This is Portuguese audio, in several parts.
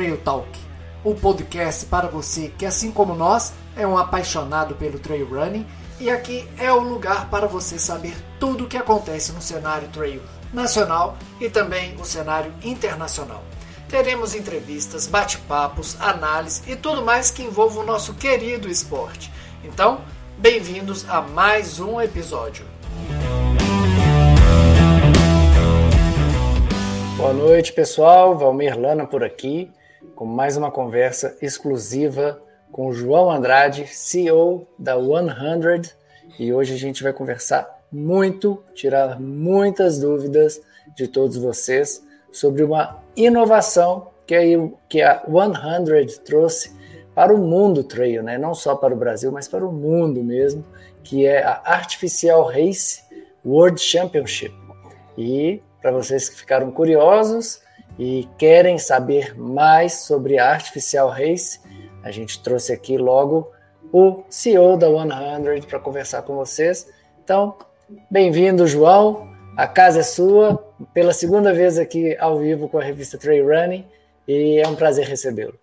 Trail Talk, o podcast para você que, assim como nós, é um apaixonado pelo trail running e aqui é o lugar para você saber tudo o que acontece no cenário trail nacional e também o cenário internacional. Teremos entrevistas, bate-papos, análise e tudo mais que envolva o nosso querido esporte. Então, bem-vindos a mais um episódio. Boa noite, pessoal. Valmir Lana por aqui, com mais uma conversa exclusiva com o João Andrade, CEO da 100. E hoje a gente vai conversar muito, tirar muitas dúvidas de todos vocês sobre uma inovação que a, que a 100 trouxe para o mundo trail, né? não só para o Brasil, mas para o mundo mesmo, que é a Artificial Race World Championship. E para vocês que ficaram curiosos e querem saber mais sobre a Artificial Race, a gente trouxe aqui logo o CEO da 100 para conversar com vocês. Então, bem-vindo, João. A casa é sua, pela segunda vez aqui ao vivo com a revista Trail Running, e é um prazer recebê-lo.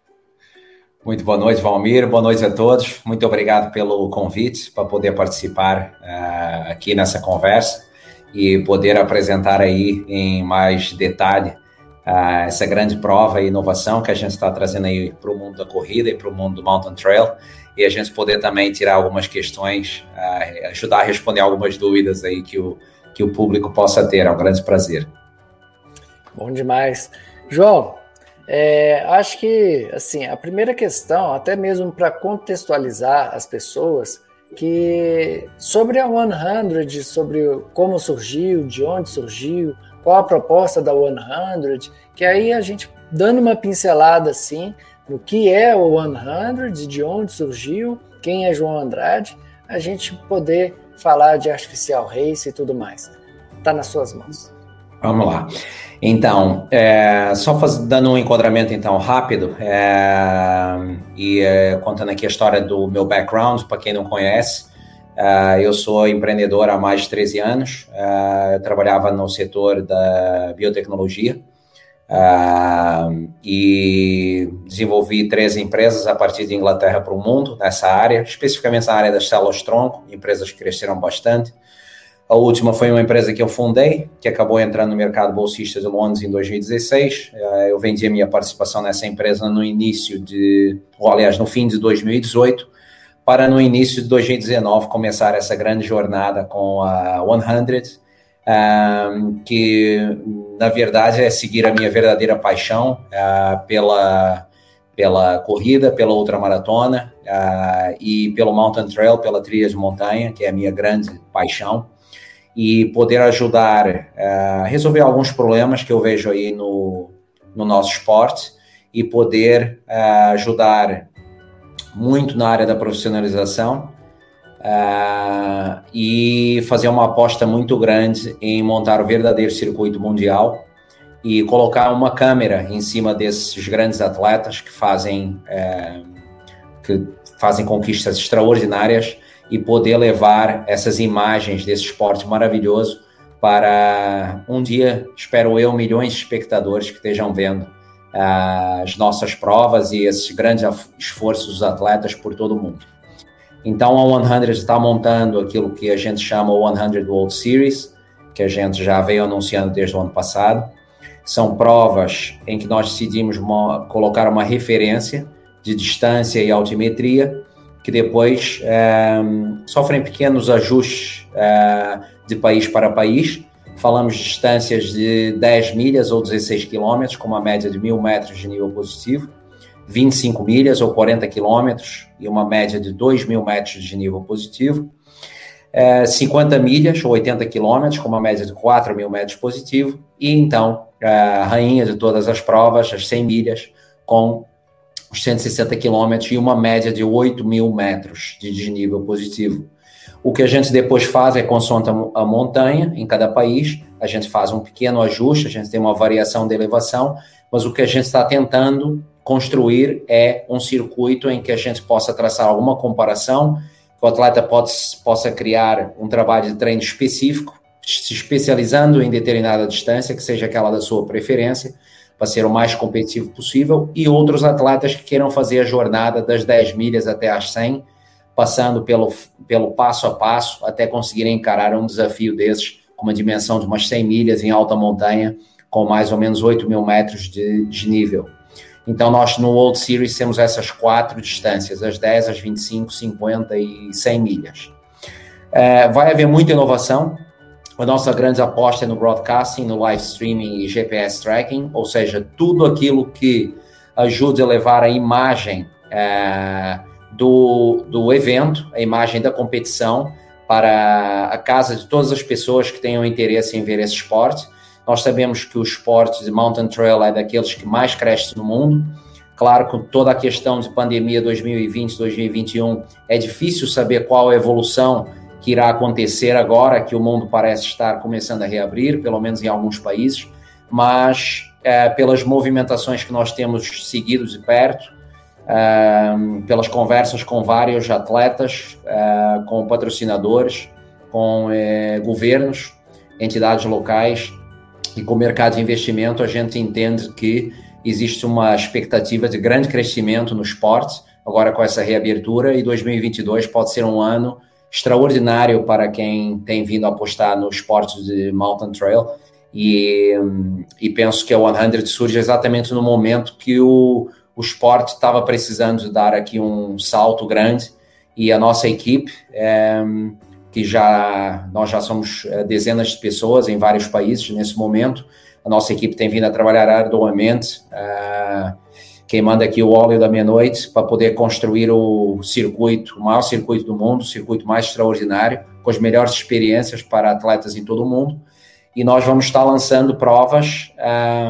Muito boa noite, Valmir. Boa noite a todos. Muito obrigado pelo convite para poder participar uh, aqui nessa conversa e poder apresentar aí em mais detalhe uh, essa grande prova e inovação que a gente está trazendo aí para o mundo da corrida e para o mundo do mountain trail e a gente poder também tirar algumas questões, uh, ajudar a responder algumas dúvidas aí que o, que o público possa ter. É um grande prazer. Bom demais. João, é, acho que assim a primeira questão, até mesmo para contextualizar as pessoas, que sobre a 100, sobre como surgiu, de onde surgiu, qual a proposta da 100, que aí a gente dando uma pincelada assim no que é o 100, de onde surgiu, quem é João Andrade, a gente poder falar de artificial race e tudo mais. Está nas suas mãos. Vamos lá. Então, é, só faz, dando um enquadramento então rápido é, e é, contando aqui a história do meu background, para quem não conhece, é, eu sou empreendedor há mais de 13 anos, eu trabalhava no setor da biotecnologia é, e desenvolvi três empresas a partir de Inglaterra para o mundo nessa área, especificamente na área das células-tronco, empresas que cresceram bastante. A última foi uma empresa que eu fundei, que acabou entrando no mercado bolsista de Londres em 2016. Eh, eu vendi a minha participação nessa empresa no início de, ou aliás, no fim de 2018, para no início de 2019 começar essa grande jornada com a 100, um, que na verdade é seguir a minha verdadeira paixão uh, pela, pela corrida, pela ultramaratona uh, e pelo mountain trail, pela trilha de montanha, que é a minha grande paixão e poder ajudar a uh, resolver alguns problemas que eu vejo aí no, no nosso esporte e poder uh, ajudar muito na área da profissionalização uh, e fazer uma aposta muito grande em montar o verdadeiro circuito mundial e colocar uma câmera em cima desses grandes atletas que fazem uh, que fazem conquistas extraordinárias e poder levar essas imagens desse esporte maravilhoso para um dia, espero eu, milhões de espectadores que estejam vendo as nossas provas e esses grandes esforços dos atletas por todo o mundo. Então, a 100 está montando aquilo que a gente chama o 100 World Series, que a gente já veio anunciando desde o ano passado. São provas em que nós decidimos uma, colocar uma referência de distância e altimetria que depois é, sofrem pequenos ajustes é, de país para país. Falamos de distâncias de 10 milhas ou 16 quilômetros, com uma média de 1.000 metros de nível positivo, 25 milhas ou 40 quilômetros e uma média de 2.000 metros de nível positivo, é, 50 milhas ou 80 quilômetros, com uma média de 4.000 metros positivo, e então a rainha de todas as provas, as 100 milhas, com os 160 quilômetros e uma média de 8 mil metros de desnível positivo. O que a gente depois faz é consoante a montanha em cada país, a gente faz um pequeno ajuste, a gente tem uma variação de elevação, mas o que a gente está tentando construir é um circuito em que a gente possa traçar alguma comparação, que o atleta pode, possa criar um trabalho de treino específico, se especializando em determinada distância, que seja aquela da sua preferência, para ser o mais competitivo possível, e outros atletas que queiram fazer a jornada das 10 milhas até as 100, passando pelo, pelo passo a passo até conseguirem encarar um desafio desses com uma dimensão de umas 100 milhas em alta montanha, com mais ou menos 8 mil metros de desnível. Então, nós no World Series temos essas quatro distâncias, as 10, as 25, 50 e 100 milhas. É, vai haver muita inovação. A nossa grande aposta é no broadcasting, no live streaming e GPS tracking, ou seja, tudo aquilo que ajude a levar a imagem é, do, do evento, a imagem da competição, para a casa de todas as pessoas que tenham interesse em ver esse esporte. Nós sabemos que o esporte de mountain trail é daqueles que mais cresce no mundo. Claro, com toda a questão de pandemia 2020, 2021, é difícil saber qual a evolução que irá acontecer agora que o mundo parece estar começando a reabrir, pelo menos em alguns países, mas é, pelas movimentações que nós temos seguido de perto, pelas conversas com vários atletas, uh, com patrocinadores, com uh, governos, entidades locais e com o mercado de investimento, a gente entende que existe uma expectativa de grande crescimento no esporte, agora com essa reabertura, e 2022 pode ser um ano extraordinário para quem tem vindo apostar no esporte de mountain trail. E, e penso que a 100 surge exatamente no momento que o, o esporte estava precisando de dar aqui um salto grande e a nossa equipe, é, que já nós já somos eh, dezenas de pessoas em vários países nesse momento, a nossa equipe tem vindo a trabalhar arduamente, é, queimando aqui o óleo da meia-noite para poder construir o circuito, o maior circuito do mundo, o circuito mais extraordinário, com as melhores experiências para atletas em todo o mundo e nós vamos estar lançando provas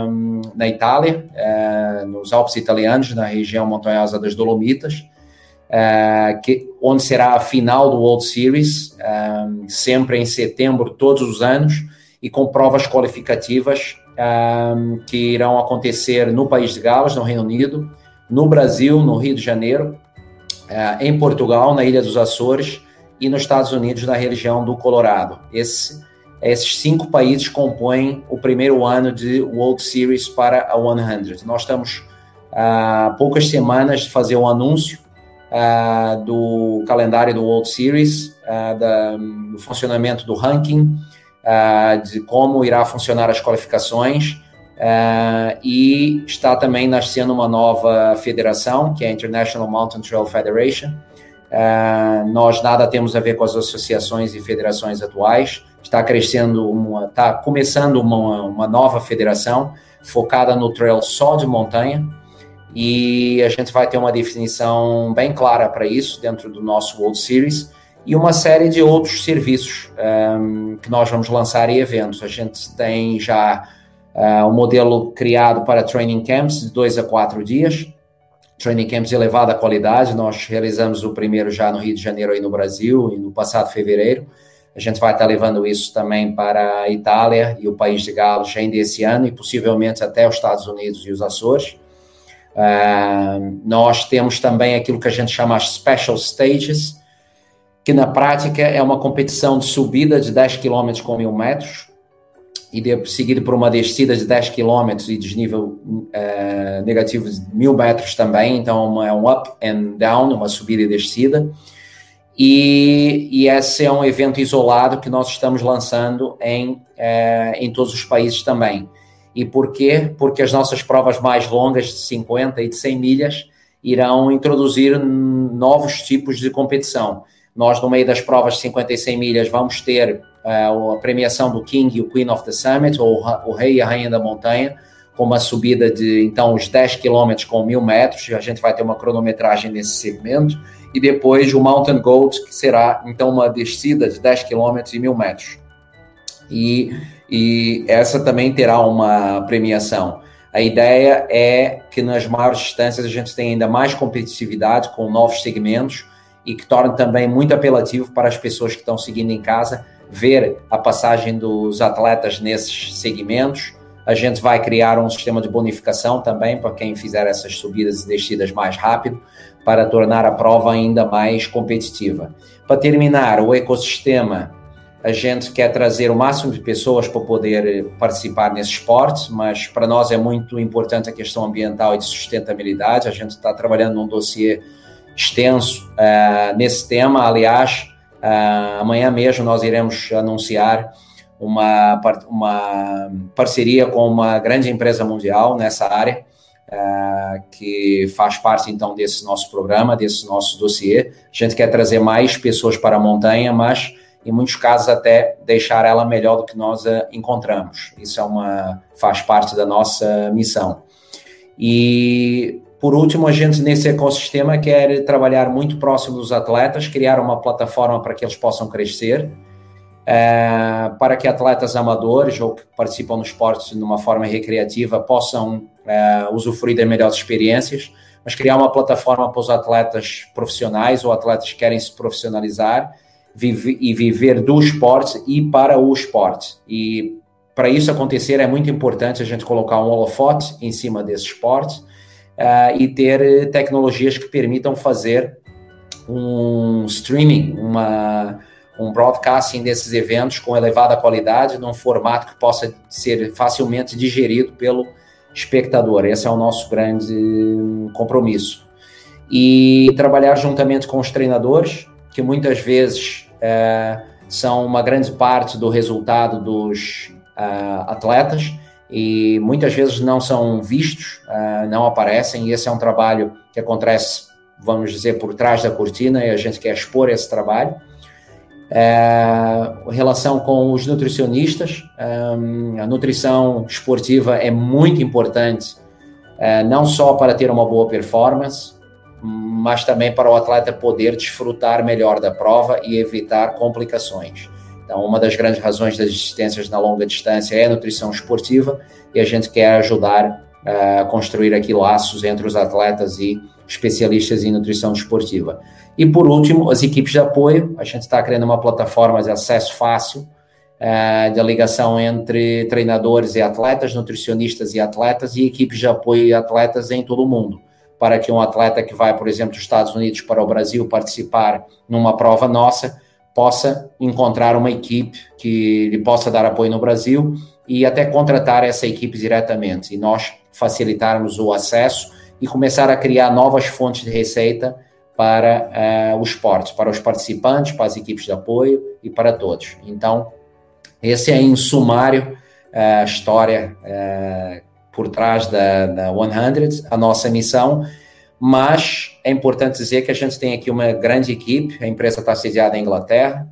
um, na Itália, uh, nos Alpes italianos, na região montanhosa das Dolomitas, uh, que, onde será a final do World Series, um, sempre em setembro, todos os anos, e com provas qualificativas um, que irão acontecer no País de Gales, no Reino Unido, no Brasil, no Rio de Janeiro, uh, em Portugal, na Ilha dos Açores, e nos Estados Unidos, na região do Colorado. Esse esses cinco países compõem o primeiro ano de World Series para a 100. Nós estamos há uh, poucas semanas de fazer o um anúncio uh, do calendário do World Series, uh, da, do funcionamento do ranking, de como irá funcionar as qualificações. e está também nascendo uma nova federação, que é a International Mountain Trail Federation. nós nada temos a ver com as associações e federações atuais está crescendo uma, está começando uma, uma nova federação focada no trail só de montanha e a gente vai ter uma definição bem clara para isso dentro do nosso World Series e uma série de outros serviços um, ehm, que nós vamos lançar em eventos. A gente tem já uh, um modelo criado para training camps de dois a quatro dias, training camps de elevada qualidade. Nós realizamos o primeiro já no Rio de Janeiro e no Brasil e no passado fevereiro. A gente vai estar levando isso também para a Itália e o País de Gales ainda esse ano e possivelmente até os Estados Unidos e os Açores. Uh, nós temos também aquilo que a gente chama as Special Stages, que na prática é uma competição de subida de 10 km com mil metros e de, seguido por uma descida de 10 km e desnível uh, negativo de mil metros também, então é um up and down, uma subida e descida. E, e, esse é um evento isolado que nós estamos lançando em, é, em todos os países também. E por quê? Porque as nossas provas mais longas, de 50 e de 100 milhas, irão introduzir novos tipos de competição. Nós, no meio das provas de 50 e 100 milhas, vamos ter uh, a premiação do King e o Queen of the Summit, ou o Rei e a Rainha da Montanha, com uma subida de, então, os 10 quilômetros com mil metros. A gente vai ter uma cronometragem nesse segmento e depois o Mountain Gold, que será então uma descida de 10 km e 1000 metros. E, e essa também terá uma premiação. A ideia é que nas maiores distâncias a gente tenha ainda mais competitividade com novos segmentos e que torne também muito apelativo para as pessoas que estão seguindo em casa ver a passagem dos atletas nesses segmentos. A gente vai criar um sistema de bonificação também para quem fizer essas subidas e descidas mais rápido para tornar a prova ainda mais competitiva. Para terminar, o ecossistema a gente quer trazer o máximo de pessoas para poder participar nesse esporte, mas para nós é muito importante a questão ambiental e de sustentabilidade. A gente está trabalhando num dossiê extenso uh, nesse tema. Aliás, uh, amanhã mesmo nós iremos anunciar uma, uma parceria com uma grande empresa mundial nessa área, uh, que faz parte então desse nosso programa, desse nosso dossiê. A gente quer trazer mais pessoas para a montanha, mas em muitos casos até deixar ela melhor do que nós a encontramos. Isso é uma faz parte da nossa missão. E por último, a gente nesse ecossistema quer trabalhar muito próximo dos atletas, criar uma plataforma para que eles possam crescer, é, para que atletas amadores ou que participam no esporte de uma forma recreativa possam é, usufruir das melhores experiências, mas criar uma plataforma para os atletas profissionais ou atletas que querem se profissionalizar vive, e viver do esporte e para o esporte. E para isso acontecer é muito importante a gente colocar um holofote em cima desse esporte uh, e ter tecnologias que permitam fazer um streaming, uma, um broadcasting desses eventos com elevada qualidade, num formato que possa ser facilmente digerido pelo espectador. Esse é o nosso grande compromisso. E trabalhar juntamente com os treinadores, que muitas vezes é, são uma grande parte do resultado dos uh, atletas e muitas vezes não são vistos, uh, não aparecem, e esse é um trabalho que acontece, vamos dizer, por trás da cortina e a gente quer expor esse trabalho. É, relação com os nutricionistas, um, a nutrição esportiva é muito importante, é, não só para ter uma boa performance, mas também para o atleta poder desfrutar melhor da prova e evitar complicações. Então, uma das grandes razões das existências na longa distância é a nutrição esportiva e a gente quer ajudar a construir aqui laços entre os atletas e especialistas em nutrição esportiva. E por último, as equipes de apoio. A gente está criando uma plataforma de acesso fácil uh, de ligação entre treinadores e atletas, nutricionistas e atletas e equipes de apoio e atletas em todo o mundo para que um atleta que vai, por exemplo, dos Estados Unidos para o Brasil participar numa prova nossa possa encontrar uma equipe que lhe possa dar apoio no Brasil e até contratar essa equipe diretamente e nós facilitarmos o acesso e começar a criar novas fontes de receita para uh, o esporte, para os participantes, para as equipes de apoio e para todos. Então, esse é em sumário a história uh, por trás da, da 100, a nossa missão, mas é importante dizer que a gente tem aqui uma grande equipe, a empresa está sediada em Inglaterra,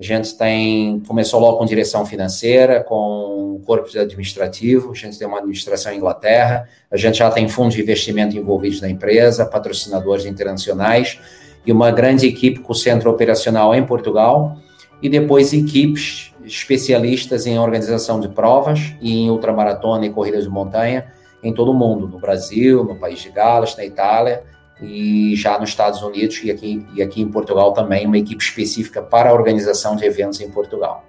a gente tem, começou logo com direção financeira, com corpo administrativo, a gente tem uma administração em Inglaterra, a gente já tem fundos de investimento envolvidos na empresa, patrocinadores internacionais e uma grande equipe com centro operacional em Portugal e depois equipes especialistas em organização de provas e em ultramaratona e corridas de montanha em todo o mundo, no Brasil, no país de Gales, na Itália e já nos Estados Unidos e aqui, e aqui em Portugal também, uma equipe específica para a organização de eventos em Portugal.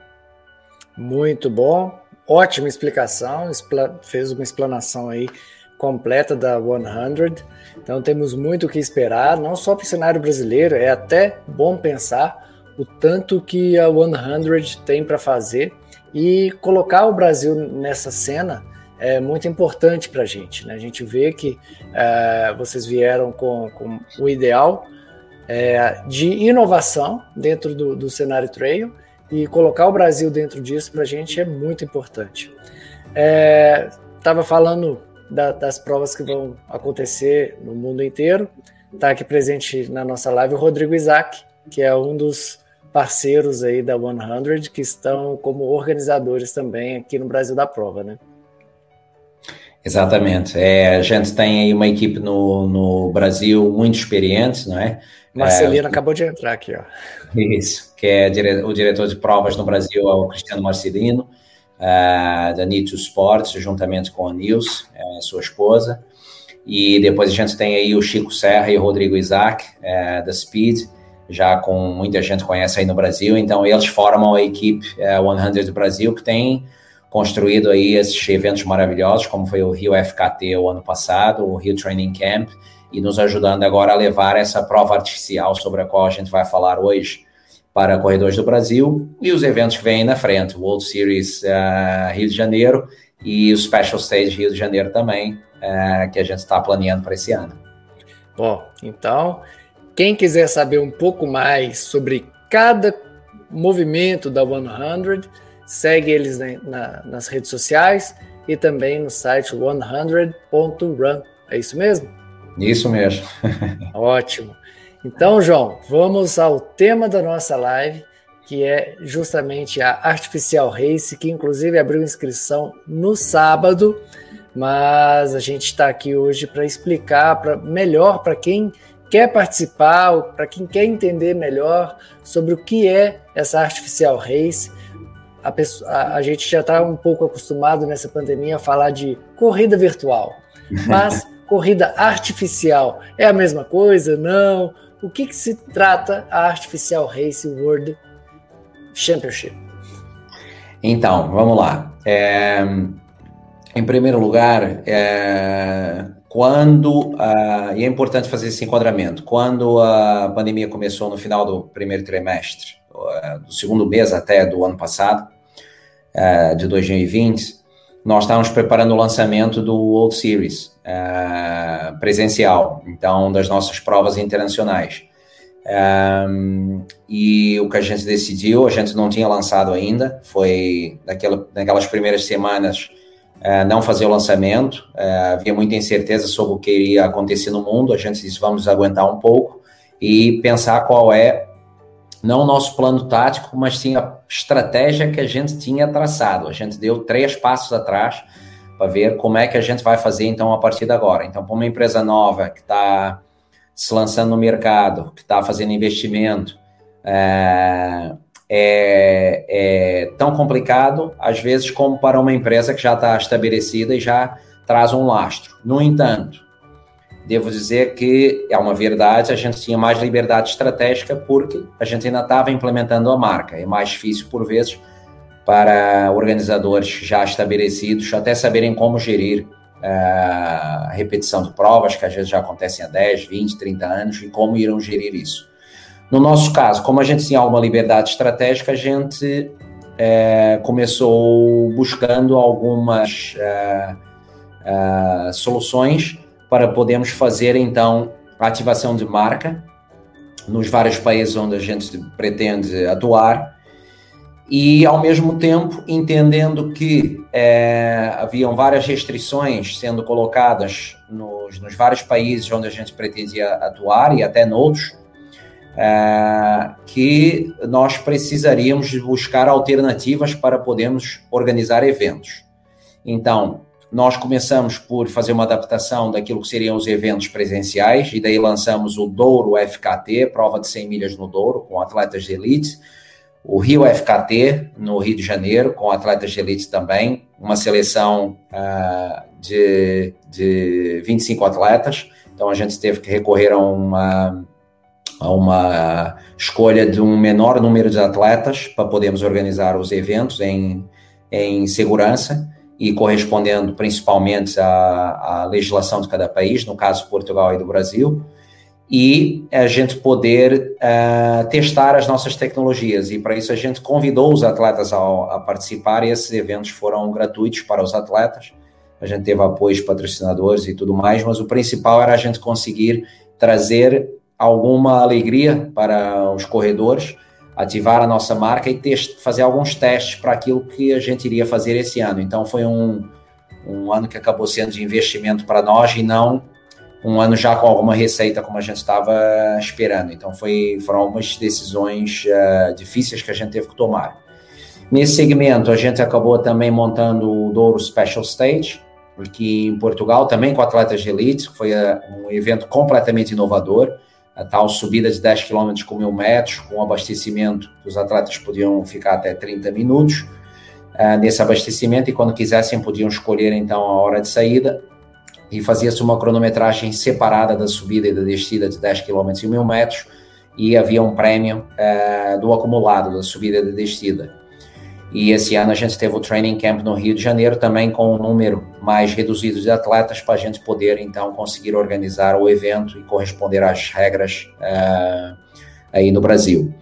Muito bom, ótima explicação, fez uma explanação aí completa da 100. Então temos muito o que esperar, não só para o cenário brasileiro, é até bom pensar o tanto que a 100 tem para fazer e colocar o Brasil nessa cena é muito importante para a gente. Né? A gente vê que é, vocês vieram com, com o ideal é, de inovação dentro do, do, cenário trail e colocar o Brasil dentro disso para a gente é muito importante. Estava é, falando da, das provas que vão acontecer no mundo inteiro. Está aqui presente na nossa live o Rodrigo Isaac, que é um dos parceiros aí da 100 que estão como organizadores também aqui no Brasil da prova, né? Exatamente. É, a gente tem aí uma equipe no, no Brasil muito experiente, não é? Marcelino é, acabou de entrar aqui, ó. Isso, que é dire, o diretor de provas no Brasil, é o Cristiano Marcelino, uh, da Nito Sports, juntamente com a Nils, a sua esposa. E depois a gente tem aí o Chico Serra e o Rodrigo Isaac, uh, da Speed, já com muita gente conhece aí no Brasil. Então, eles formam a equipe é, 100 do Brasil, que tem construído aí esses eventos maravilhosos, como foi o Rio FKT o ano passado, o Rio Training Camp, e nos ajudando agora a levar essa prova artificial sobre a qual a gente vai falar hoje para corredores do Brasil e os eventos que vêm na frente, o World Series uh, Rio de Janeiro e o Special Stage Rio de Janeiro também, uh, que a gente está planeando para esse ano. Bom, então, quem quiser saber um pouco mais sobre cada movimento da 100, segue eles na, na, nas redes sociais e também no site 100.run. É isso mesmo? Isso mesmo. Ótimo. Então, João, vamos ao tema da nossa live, que é justamente a Artificial Race, que inclusive abriu inscrição no sábado, mas a gente está aqui hoje para explicar pra, melhor para quem quer participar, para quem quer entender melhor sobre o que é essa Artificial Race. A, pessoa, a, a gente já está um pouco acostumado nessa pandemia a falar de corrida virtual, mas corrida artificial é a mesma coisa? Não? o que, que se trata a Artificial Race World Championship? Então, vamos lá. É, em primeiro lugar, é, quando, uh, e é importante fazer esse enquadramento, quando a pandemia começou no final do primeiro trimestre, uh, do segundo mês até do ano passado, uh, de 2020, nós estávamos preparando o lançamento do World Series, uh, presencial, então das nossas provas internacionais. Um, e o que a gente decidiu, a gente não tinha lançado ainda, foi naquela, naquelas primeiras semanas uh, não fazer o lançamento, uh, havia muita incerteza sobre o que iria acontecer no mundo, a gente disse vamos aguentar um pouco e pensar qual é, não o nosso plano tático, mas sim a estratégia que a gente tinha traçado. A gente deu três passos atrás para ver como é que a gente vai fazer então a partir de agora. Então, para uma empresa nova que está se lançando no mercado, que está fazendo investimento, é, é, é, tão complicado, às vezes, como para uma empresa que já está estabelecida e já traz um lastro. No entanto, devo dizer que é uma verdade, a gente tinha mais liberdade estratégica porque a gente ainda estava implementando a marca. É mais difícil, por vezes, para organizadores já estabelecidos até saberem como gerir a repetição de provas, que às vezes já acontecem há 10, 20, 30 anos, e como irão gerir isso. No nosso caso, como a gente tinha alguma liberdade estratégica, a gente uh, começou buscando algumas uh, soluções para podermos fazer, então, a ativação de marca nos vários países onde a gente pretende atuar e, ao mesmo tempo, entendendo que é, haviam várias restrições sendo colocadas nos, nos, vários países onde a gente pretendia atuar e até noutros, é, que nós precisaríamos buscar alternativas para podermos organizar eventos. Então, nós começamos por fazer uma adaptação daquilo que seriam os eventos presenciais, e daí lançamos o Douro FKT, prova de 100 milhas no Douro, com atletas de elite. O Rio FKT, no Rio de Janeiro, com atletas de elite também, uma seleção uh, de, de 25 atletas. Então a gente teve que recorrer a uma, a uma escolha de um menor número de atletas para podermos organizar os eventos em, em segurança e correspondendo principalmente à, à legislação de cada país, no caso Portugal e do Brasil e a gente poder uh, testar as nossas tecnologias. E para isso a gente convidou os atletas a, a, participar e esses eventos foram gratuitos para os atletas. A gente teve apoio de patrocinadores e tudo mais, mas o principal era a gente conseguir trazer alguma alegria para os corredores, ativar a nossa marca e test, fazer alguns testes para aquilo que a gente iria fazer esse ano. Então foi um, um ano que acabou sendo de investimento para nós e não um ano já com alguma receita como a gente estava esperando. Então foi, foram algumas decisões uh, difíceis que a gente teve que tomar. Nesse segmento, a gente acabou também montando o Douro Special Stage, aqui em Portugal, também com atletas de elite, foi uh, um evento completamente inovador, tal subida de 10 km com mil metros, com abastecimento, os atletas podiam ficar até 30 minutos uh, nesse abastecimento e quando quisessem podiam escolher então a hora de saída e fazia-se uma cronometragem separada da subida e da descida de 10 km e 1.000 metros e havia um prémio uh, do acumulado da subida e da descida. E esse ano a gente teve o training camp no Rio de Janeiro também com um número mais reduzido de atletas para a gente poder então conseguir organizar o evento e corresponder às regras uh, aí no Brasil.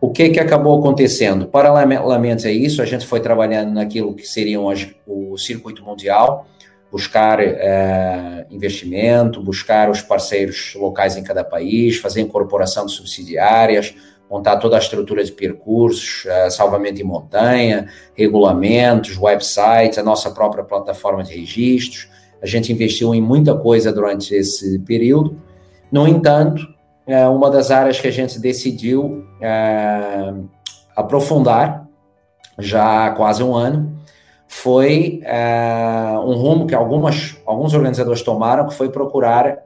O que, que acabou acontecendo? Paralelamente a isso, a gente foi trabalhando naquilo que seriam as, o circuito mundial, buscar é, investimento, buscar os parceiros locais em cada país, fazer incorporação de subsidiárias, montar toda a estrutura de percursos, é, salvamento em montanha, regulamentos, websites, a nossa própria plataforma de registros. A gente investiu em muita coisa durante esse período. No entanto, é uma das áreas que a gente decidiu é, aprofundar já há quase um ano foi um rumo que algumas, alguns organizadores tomaram, que foi procurar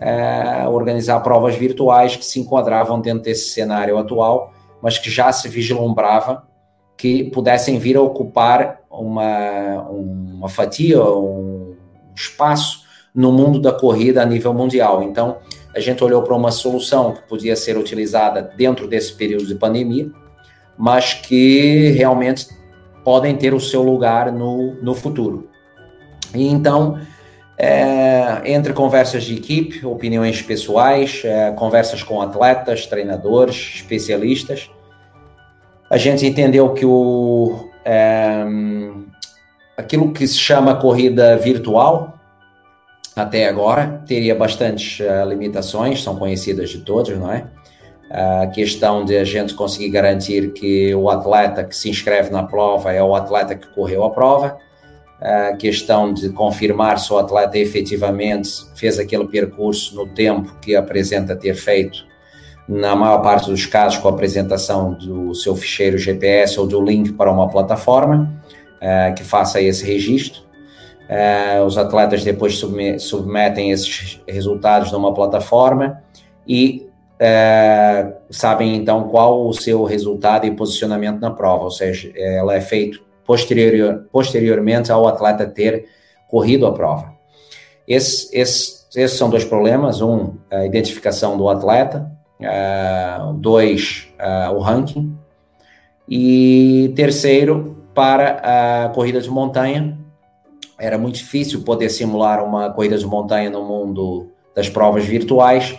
é, organizar provas virtuais que se enquadravam dentro desse cenário atual, mas que já se vislumbrava que pudessem vir a ocupar uma, uma fatia, um espaço no mundo da corrida a nível mundial. Então, a gente olhou para uma solução que podia ser utilizada dentro desse período de pandemia, mas que realmente podem ter o seu lugar no, no futuro. E então, é, entre conversas de equipe, opiniões pessoais, é, conversas com atletas, treinadores, especialistas, a gente entendeu que o, é, aquilo que se chama corrida virtual, até agora, teria bastantes uh, limitações, são conhecidas de todos, não é? A questão de a gente conseguir garantir que o atleta que se inscreve na prova é o atleta que correu a prova, a questão de confirmar se o atleta efetivamente fez aquele percurso no tempo que apresenta ter feito, na maior parte dos casos com a apresentação do seu ficheiro GPS ou do link para uma plataforma uh, que faça esse registro. Uh, os atletas depois submetem esses resultados numa plataforma e uh, sabem então qual o seu resultado e posicionamento na prova, ou seja, ela é feita posterior, posteriormente ao atleta ter corrido a prova. Esse, esse, esses são dois problemas: um, a identificação do atleta, uh, dois, o ranking, e terceiro, para a corrida de montanha era muito difícil poder simular uma corrida de montanha no mundo das provas virtuais,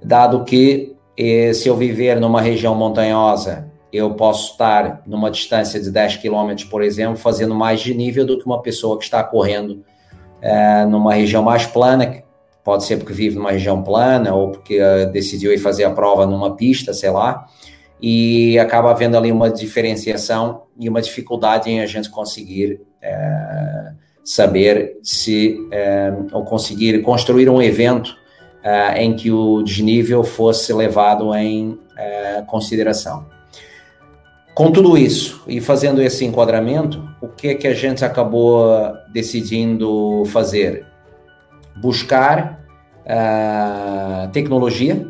dado que eh, se eu viver numa região montanhosa, eu posso estar numa distância de 10 km, por exemplo, fazendo mais de nível do que uma pessoa que está correndo eh, numa região mais plana, pode ser porque vive numa região plana ou porque uh, decidiu ir fazer a prova numa pista, sei lá, e acaba havendo ali uma diferenciação e uma dificuldade em a gente conseguir uh, saber se é, ou conseguir construir um evento é, em que o desnível fosse levado em é, consideração. Com tudo isso e fazendo esse enquadramento, o que é que a gente acabou decidindo fazer? Buscar uh, tecnologia,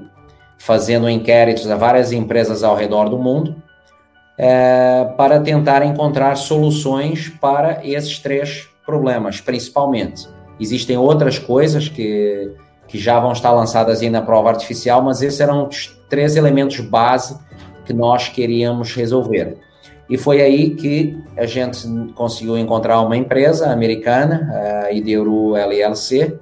fazendo inquéritos a várias empresas ao redor do mundo, uh, para tentar encontrar soluções para esses três problemas, principalmente. Existem outras coisas que, que já vão estar lançadas aí na prova artificial, mas esses eram os três elementos base que nós queríamos resolver. E foi aí que a gente conseguiu encontrar uma empresa americana, a Ideuru LLC,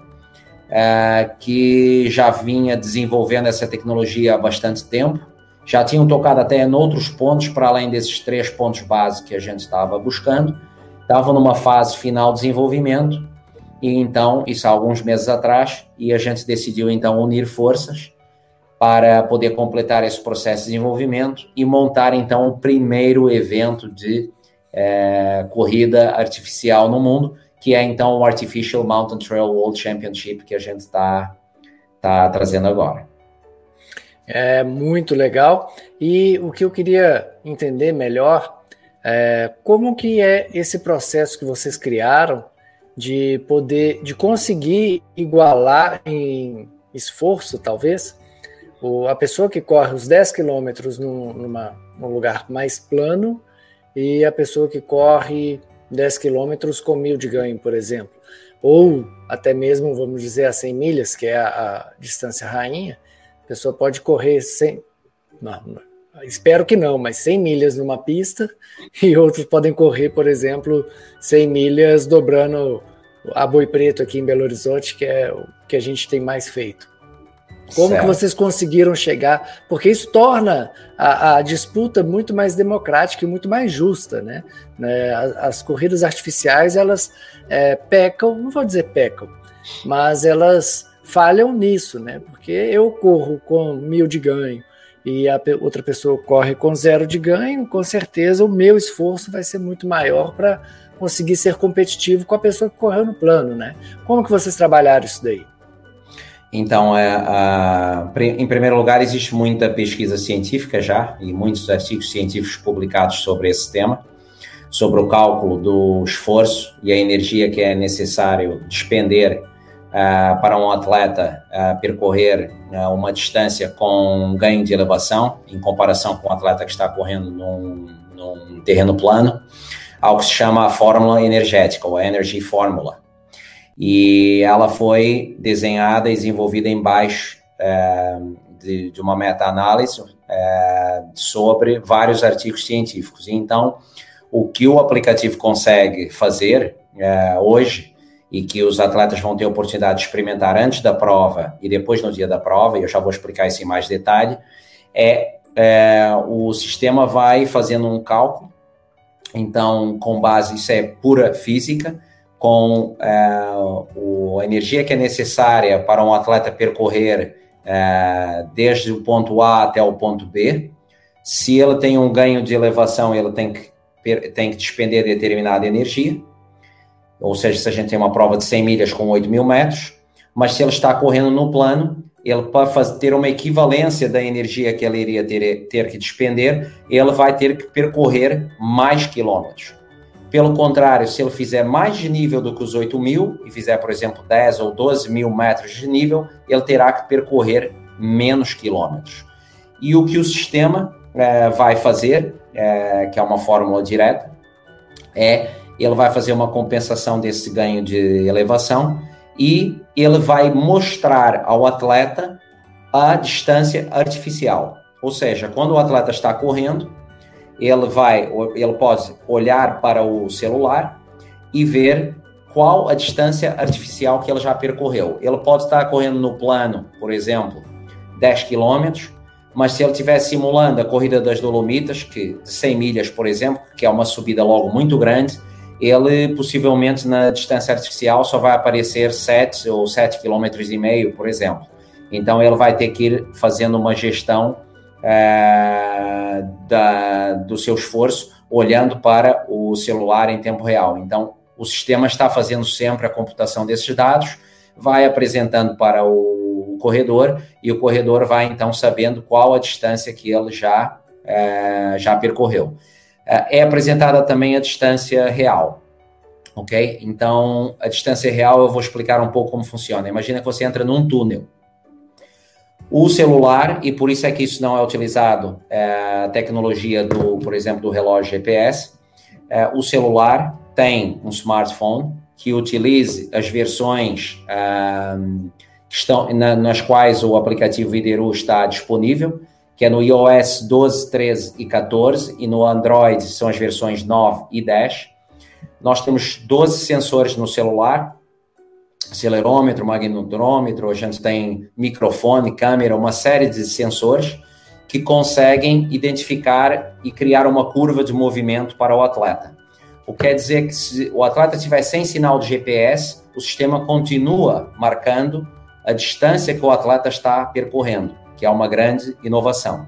que já vinha desenvolvendo essa tecnologia há bastante tempo, já tinham tocado até em outros pontos, para além desses três pontos básicos que a gente estava buscando, estavam numa fase final de desenvolvimento, e então, isso há alguns meses atrás, e a gente decidiu então unir forças para poder completar esse processo de desenvolvimento e montar então o primeiro evento de é, corrida artificial no mundo, que é então o Artificial Mountain Trail World Championship que a gente está tá trazendo agora. É muito legal. E o que eu queria entender melhor é, como que é esse processo que vocês criaram de poder, de conseguir igualar em esforço, talvez, o, a pessoa que corre os 10 quilômetros num, numa, num lugar mais plano e a pessoa que corre 10 quilômetros com mil de ganho, por exemplo. Ou até mesmo, vamos dizer, a 100 milhas, que é a, a distância rainha, a pessoa pode correr 100, não, Espero que não, mas 100 milhas numa pista e outros podem correr, por exemplo, 100 milhas dobrando a Boi Preto aqui em Belo Horizonte, que é o que a gente tem mais feito. Como certo. que vocês conseguiram chegar? Porque isso torna a, a, disputa muito mais democrática e muito mais justa, né? né as, as, corridas artificiais, elas é, pecam, não vou dizer pecam, mas elas falham nisso, né? Porque eu corro com mil de ganho e a outra pessoa corre com zero de ganho, com certeza o meu esforço vai ser muito maior para conseguir ser competitivo com a pessoa que correu no plano, né? Como que vocês trabalharam isso daí? Então, é, a, em primeiro lugar, existe muita pesquisa científica já e muitos artigos científicos publicados sobre esse tema, sobre o cálculo do esforço e a energia que é necessário despender uh, para um atleta uh, percorrer uh, uma distância com ganho de elevação, em comparação com um atleta que está correndo num, num terreno plano, algo que se chama a fórmula energética, ou Energy Formula e ela foi desenhada e desenvolvida embaixo é, de, de, uma meta-análise é, sobre vários artigos científicos. Então, o que o aplicativo consegue fazer é, hoje e que os atletas vão ter a oportunidade de experimentar antes da prova e depois no dia da prova, e eu já vou explicar isso em mais detalhe, é, é o sistema vai fazendo um cálculo, então, com base, isso é pura física, com é, a energia que é necessária para um atleta percorrer é, desde o ponto A até o ponto B. Se ele tem um ganho de elevação, ele tem que, tem que despender determinada energia. Ou seja, se a gente tem uma prova de 100 milhas com 8 mil metros, mas se ele está correndo no plano, ele para ter uma equivalência da energia que ele iria ter, ter que despender, ele vai ter que percorrer mais quilômetros. Pelo contrário, se ele fizer mais de nível do que os 8 mil e fizer, por exemplo, 10 ou 12 mil metros de nível, ele terá que percorrer menos quilômetros. E o que o sistema é, vai fazer, é, que é uma fórmula direta, é ele vai fazer uma compensação desse ganho de elevação e ele vai mostrar ao atleta a distância artificial. Ou seja, quando o atleta está correndo, ele vai, ele pode olhar para o celular e ver qual a distância artificial que ele já percorreu. Ele pode estar correndo no plano, por exemplo, 10 quilômetros, mas se ele estiver simulando a corrida das Dolomitas, que de 100 milhas, por exemplo, que é uma subida logo muito grande, ele possivelmente na distância artificial só vai aparecer 7 ou 7 quilômetros e meio, por exemplo. Então ele vai ter que ir fazendo uma gestão é, da, do seu esforço olhando para o celular em tempo real. Então, o sistema está fazendo sempre a computação desses dados, vai apresentando para o corredor e o corredor vai então sabendo qual a distância que ele já, é, já percorreu. É, é apresentada também a distância real. Ok? Então, a distância real eu vou explicar um pouco como funciona. Imagina que você entra num túnel o celular, e por isso é que isso não é utilizado, é, a tecnologia do, por exemplo, do relógio GPS, é, o celular tem um smartphone que utilize as versões é, que estão, na, nas quais o aplicativo Videru está disponível, que é no iOS 12, 13 e 14, e no Android são as versões 9 e 10. Nós temos 12 sensores no celular, acelerômetro, magnetômetro, a gente tem microfone, câmera, uma série de sensores que conseguem identificar e criar uma curva de movimento para o atleta. O que quer dizer que se o atleta estiver sem sinal de GPS, o sistema continua marcando a distância que o atleta está percorrendo, que é uma grande inovação.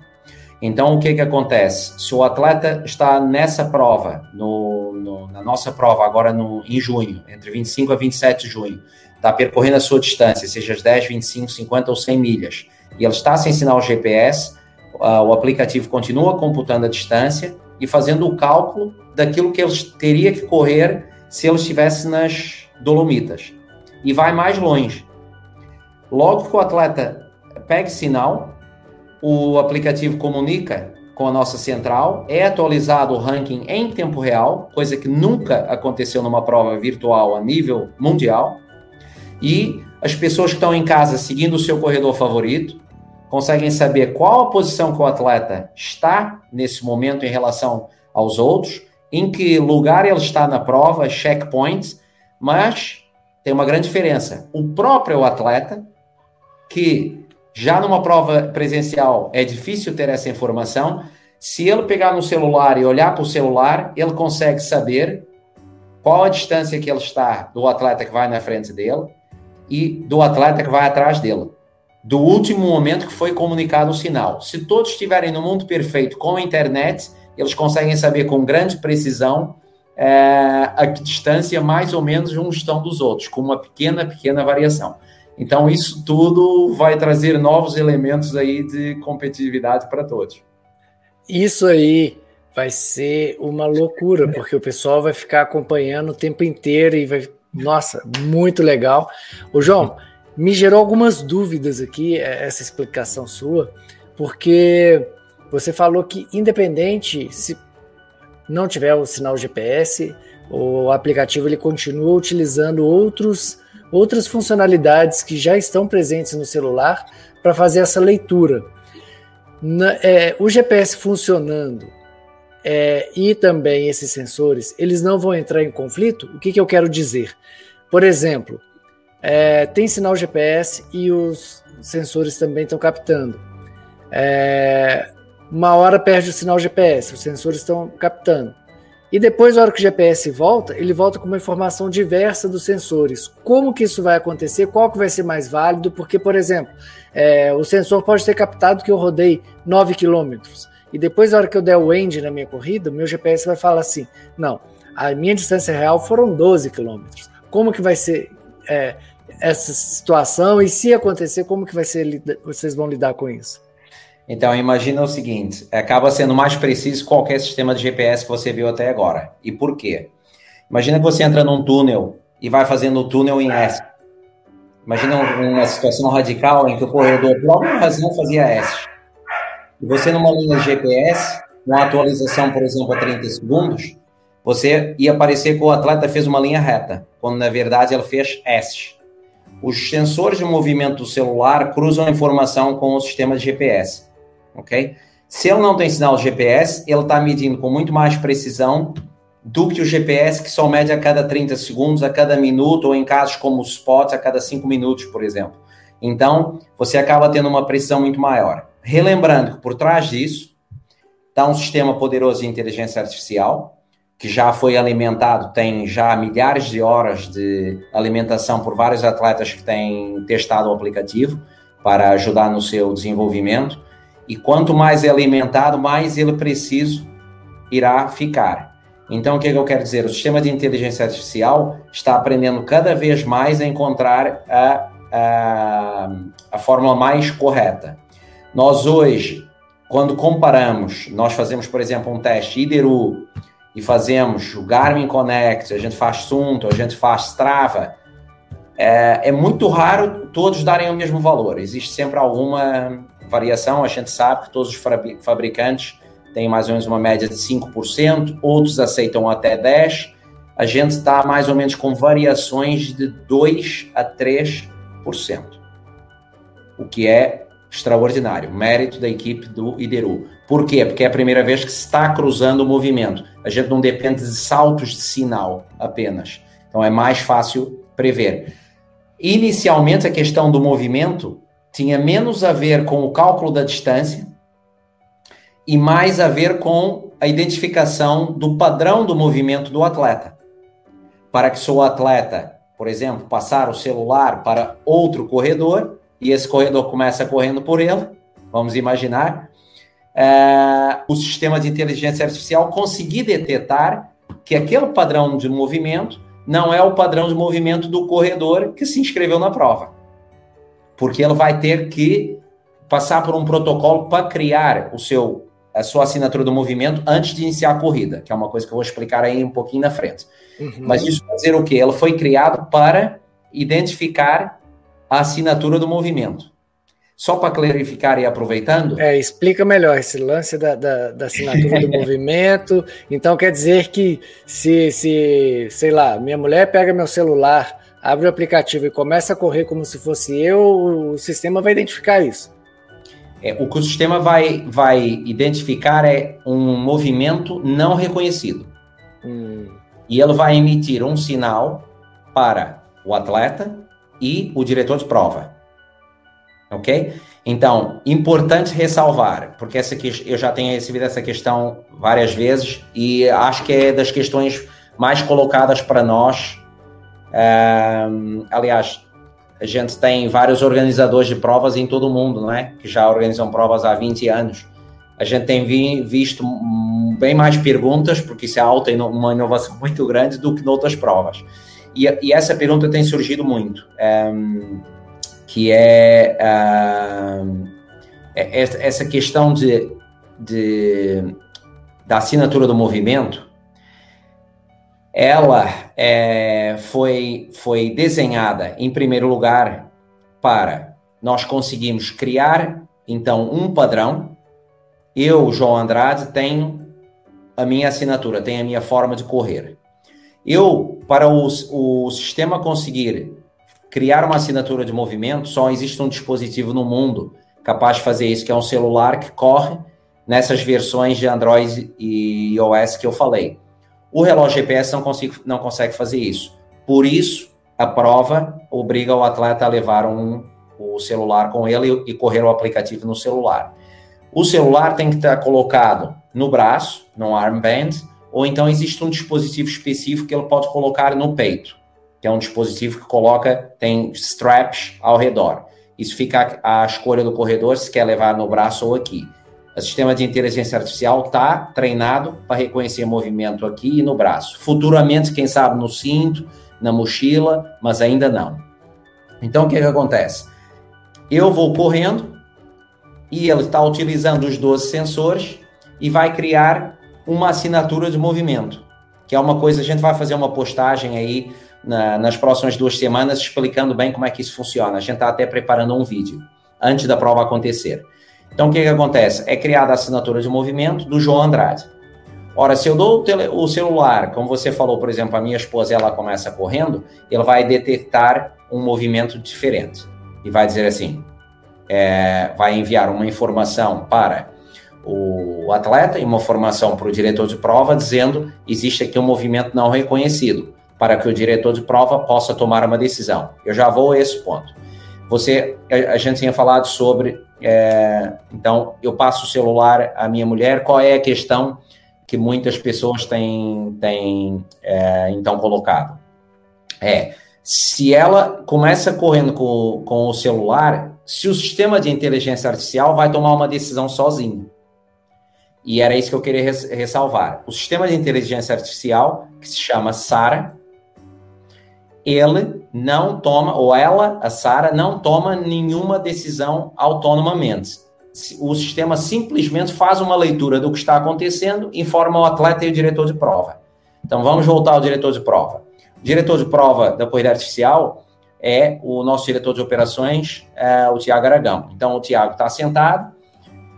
Então, o que, que acontece? Se o atleta está nessa prova, no, no, na nossa prova, agora no, em junho, entre 25 a 27 de junho, está percorrendo a sua distância, seja as 10, 25, 50 ou 100 milhas, e ele está sem sinal GPS, uh, o aplicativo continua computando a distância e fazendo o cálculo daquilo que ele teria que correr se ele estivesse nas Dolomitas. E vai mais longe. Logo que o atleta pega sinal, o aplicativo comunica com a nossa central, é atualizado o ranking em tempo real, coisa que nunca aconteceu numa prova virtual a nível mundial. E as pessoas que estão em casa seguindo o seu corredor favorito conseguem saber qual a posição que o atleta está nesse momento em relação aos outros, em que lugar ele está na prova, checkpoints, mas tem uma grande diferença. O próprio atleta que Já numa prova presencial é difícil ter essa informação. Se ele pegar no celular e olhar para o celular, ele consegue saber qual a distância que ele está do atleta que vai na frente dele e do atleta que vai atrás dele. Do último momento que foi comunicado o sinal. Se todos estiverem no mundo perfeito com a internet, eles conseguem saber com grande precisão é, a distância mais ou menos uns estão dos outros, com uma pequena, pequena variação. Então, isso tudo vai trazer novos elementos aí de competitividade para todos. Isso aí vai ser uma loucura, porque o pessoal vai ficar acompanhando o tempo inteiro e vai. Nossa, muito legal. O João, me gerou algumas dúvidas aqui, é, essa explicação sua, porque você falou que, independente se não tiver o sinal GPS, o aplicativo ele continua utilizando outros, outras funcionalidades que já estão presentes no celular para fazer essa leitura. Na, é, o GPS funcionando é, e também esses sensores, eles não vão entrar em conflito? O que, que eu quero dizer? Por exemplo, é, tem sinal GPS e os sensores também estão captando. É, uma hora perde o sinal GPS, os sensores estão captando. E depois, na hora que o GPS volta, ele volta com uma informação diversa dos sensores. Como que isso vai acontecer? Qual que vai ser mais válido? Porque, por exemplo, é, o sensor pode ter captado que eu rodei 9 quilômetros. E depois, na hora que eu der o end na minha corrida, meu GPS vai falar assim: não, a minha distância real foram 12 quilômetros. Como que vai ser é, essa situação? E se acontecer, como que vai ser? Vocês vão lidar com isso? Então, imagina o seguinte: acaba sendo mais preciso qualquer sistema de GPS que você viu até agora. E por quê? Imagina que você entra num túnel e vai fazendo o túnel em S. Imagina uma situação radical em que o corredor, por alguma razão, fazia S. E você, numa linha GPS, uma atualização, por exemplo, a 30 segundos, você ia aparecer que o atleta fez uma linha reta, quando na verdade ele fez S. Os sensores de movimento do celular cruzam a informação com o sistema de GPS ok? Se ele não tem sinal GPS, ele está medindo com muito mais precisão do que o GPS que só mede a cada 30 segundos, a cada minuto, ou em casos como o Spot, a cada 5 minutos, por exemplo. Então, você acaba tendo uma precisão muito maior. Relembrando que por trás disso está um sistema poderoso de inteligência artificial, que já foi alimentado, tem já milhares de horas de alimentação por vários atletas que têm testado o aplicativo para ajudar no seu desenvolvimento. E quanto mais é alimentado, mais ele preciso irá ficar. Então, o que, é que eu quero dizer? O sistema de inteligência artificial está aprendendo cada vez mais a encontrar a, a, a fórmula mais correta. Nós hoje, quando comparamos, nós fazemos, por exemplo, um teste IDERU e fazemos o Garmin Connect, a gente faz Sunto, a gente faz Strava, é, é muito raro todos darem o mesmo valor. Existe sempre alguma variação, a gente sabe que todos os fabricantes têm mais ou menos uma média de 5%, outros aceitam até 10%, a gente está mais ou menos com variações de 2% a 3%, o que é extraordinário, mérito da equipe do IDERU. Por quê? Porque é a primeira vez que está cruzando o movimento. A gente não depende de saltos de sinal apenas. Então é mais fácil prever. Inicialmente, a questão do movimento tinha menos a ver com o cálculo da distância e mais a ver com a identificação do padrão do movimento do atleta. Para que o atleta, por exemplo, passar o celular para outro corredor e esse corredor começa correndo por ele, vamos imaginar, é, o sistema de inteligência artificial conseguir detectar que aquele padrão de movimento não é o padrão de movimento do corredor que se inscreveu na prova porque ela vai ter que passar por um protocolo para criar o seu a sua assinatura do movimento antes de iniciar a corrida, que é uma coisa que eu vou explicar aí um pouquinho na frente. Uhum. Mas isso quer dizer o quê? Ela foi criada para identificar a assinatura do movimento. Só para clarificar e aproveitando. É, explica melhor esse lance da, da, da assinatura do movimento. Então quer dizer que se, se, sei lá, minha mulher pega meu celular abre o aplicativo e começa a correr como se fosse eu, o sistema vai identificar isso. É, o que o sistema vai, vai identificar é um movimento não reconhecido. Hum. E ele vai emitir um sinal para o atleta e o diretor de prova. Ok? Então, importante ressalvar, porque essa que eu já tenho recebido essa questão várias vezes e acho que é das questões mais colocadas para nós. Um, aliás, a gente tem vários organizadores de provas em todo o mundo, não é? Que já organizam provas há 20 anos. A gente tem vi, visto bem mais perguntas, porque isso é alta uma inovação muito grande do que noutras provas. E, e essa pergunta tem surgido muito, um, que é, um, é, essa questão de, de, da assinatura do movimento, ela é, foi, foi desenhada, em primeiro lugar, para nós conseguirmos criar, então, um padrão. Eu, João Andrade, tenho a minha assinatura, tenho a minha forma de correr. Eu, para o, o sistema conseguir criar uma assinatura de movimento, só existe um dispositivo no mundo capaz de fazer isso, que é um celular que corre nessas versões de Android e iOS que eu falei. O relógio GPS não, consigo, não consegue fazer isso. Por isso, a prova obriga o atleta a levar um, o celular com ele e correr o aplicativo no celular. O celular tem que estar colocado no braço, no armband, ou então existe um dispositivo específico que ele pode colocar no peito, que é um dispositivo que coloca, tem straps ao redor. Isso fica a escolha do corredor se quer levar no braço ou aqui. O sistema de inteligência artificial está treinado para reconhecer movimento aqui e no braço. Futuramente, quem sabe, no cinto, na mochila, mas ainda não. Então, o que, que acontece? Eu vou correndo e ele está utilizando os 12 sensores e vai criar uma assinatura de movimento, que é uma coisa, a gente vai fazer uma postagem aí na, nas próximas duas semanas explicando bem como é que isso funciona. A gente está até preparando um vídeo antes da prova acontecer. Então, o que, que acontece? É criada a assinatura de movimento do João Andrade. Ora, se eu dou o, tele, o, celular, como você falou, por exemplo, a minha esposa, ela começa correndo, ele vai detectar um movimento diferente e vai dizer assim, é, vai enviar uma informação para o atleta e uma informação para o diretor de prova dizendo existe aqui um movimento não reconhecido para que o diretor de prova possa tomar uma decisão. Eu já vou a esse ponto. Você, a gente tinha falado sobre é, então, eu passo o celular à minha mulher. Qual é a questão que muitas pessoas têm, têm é, então colocado? É, se ela começa correndo com, com o celular, se o sistema de inteligência artificial vai tomar uma decisão sozinho. E era isso que eu queria ressalvar. O sistema de inteligência artificial, que se chama SARA, ele não toma, ou ela, a Sara, não toma nenhuma decisão autonomamente. O sistema simplesmente faz uma leitura do que está acontecendo, informa o atleta e o diretor de prova. Então vamos voltar ao diretor de prova. O diretor de prova da corrida artificial é o nosso diretor de operações, é, o Tiago Aragão. Então o Tiago está sentado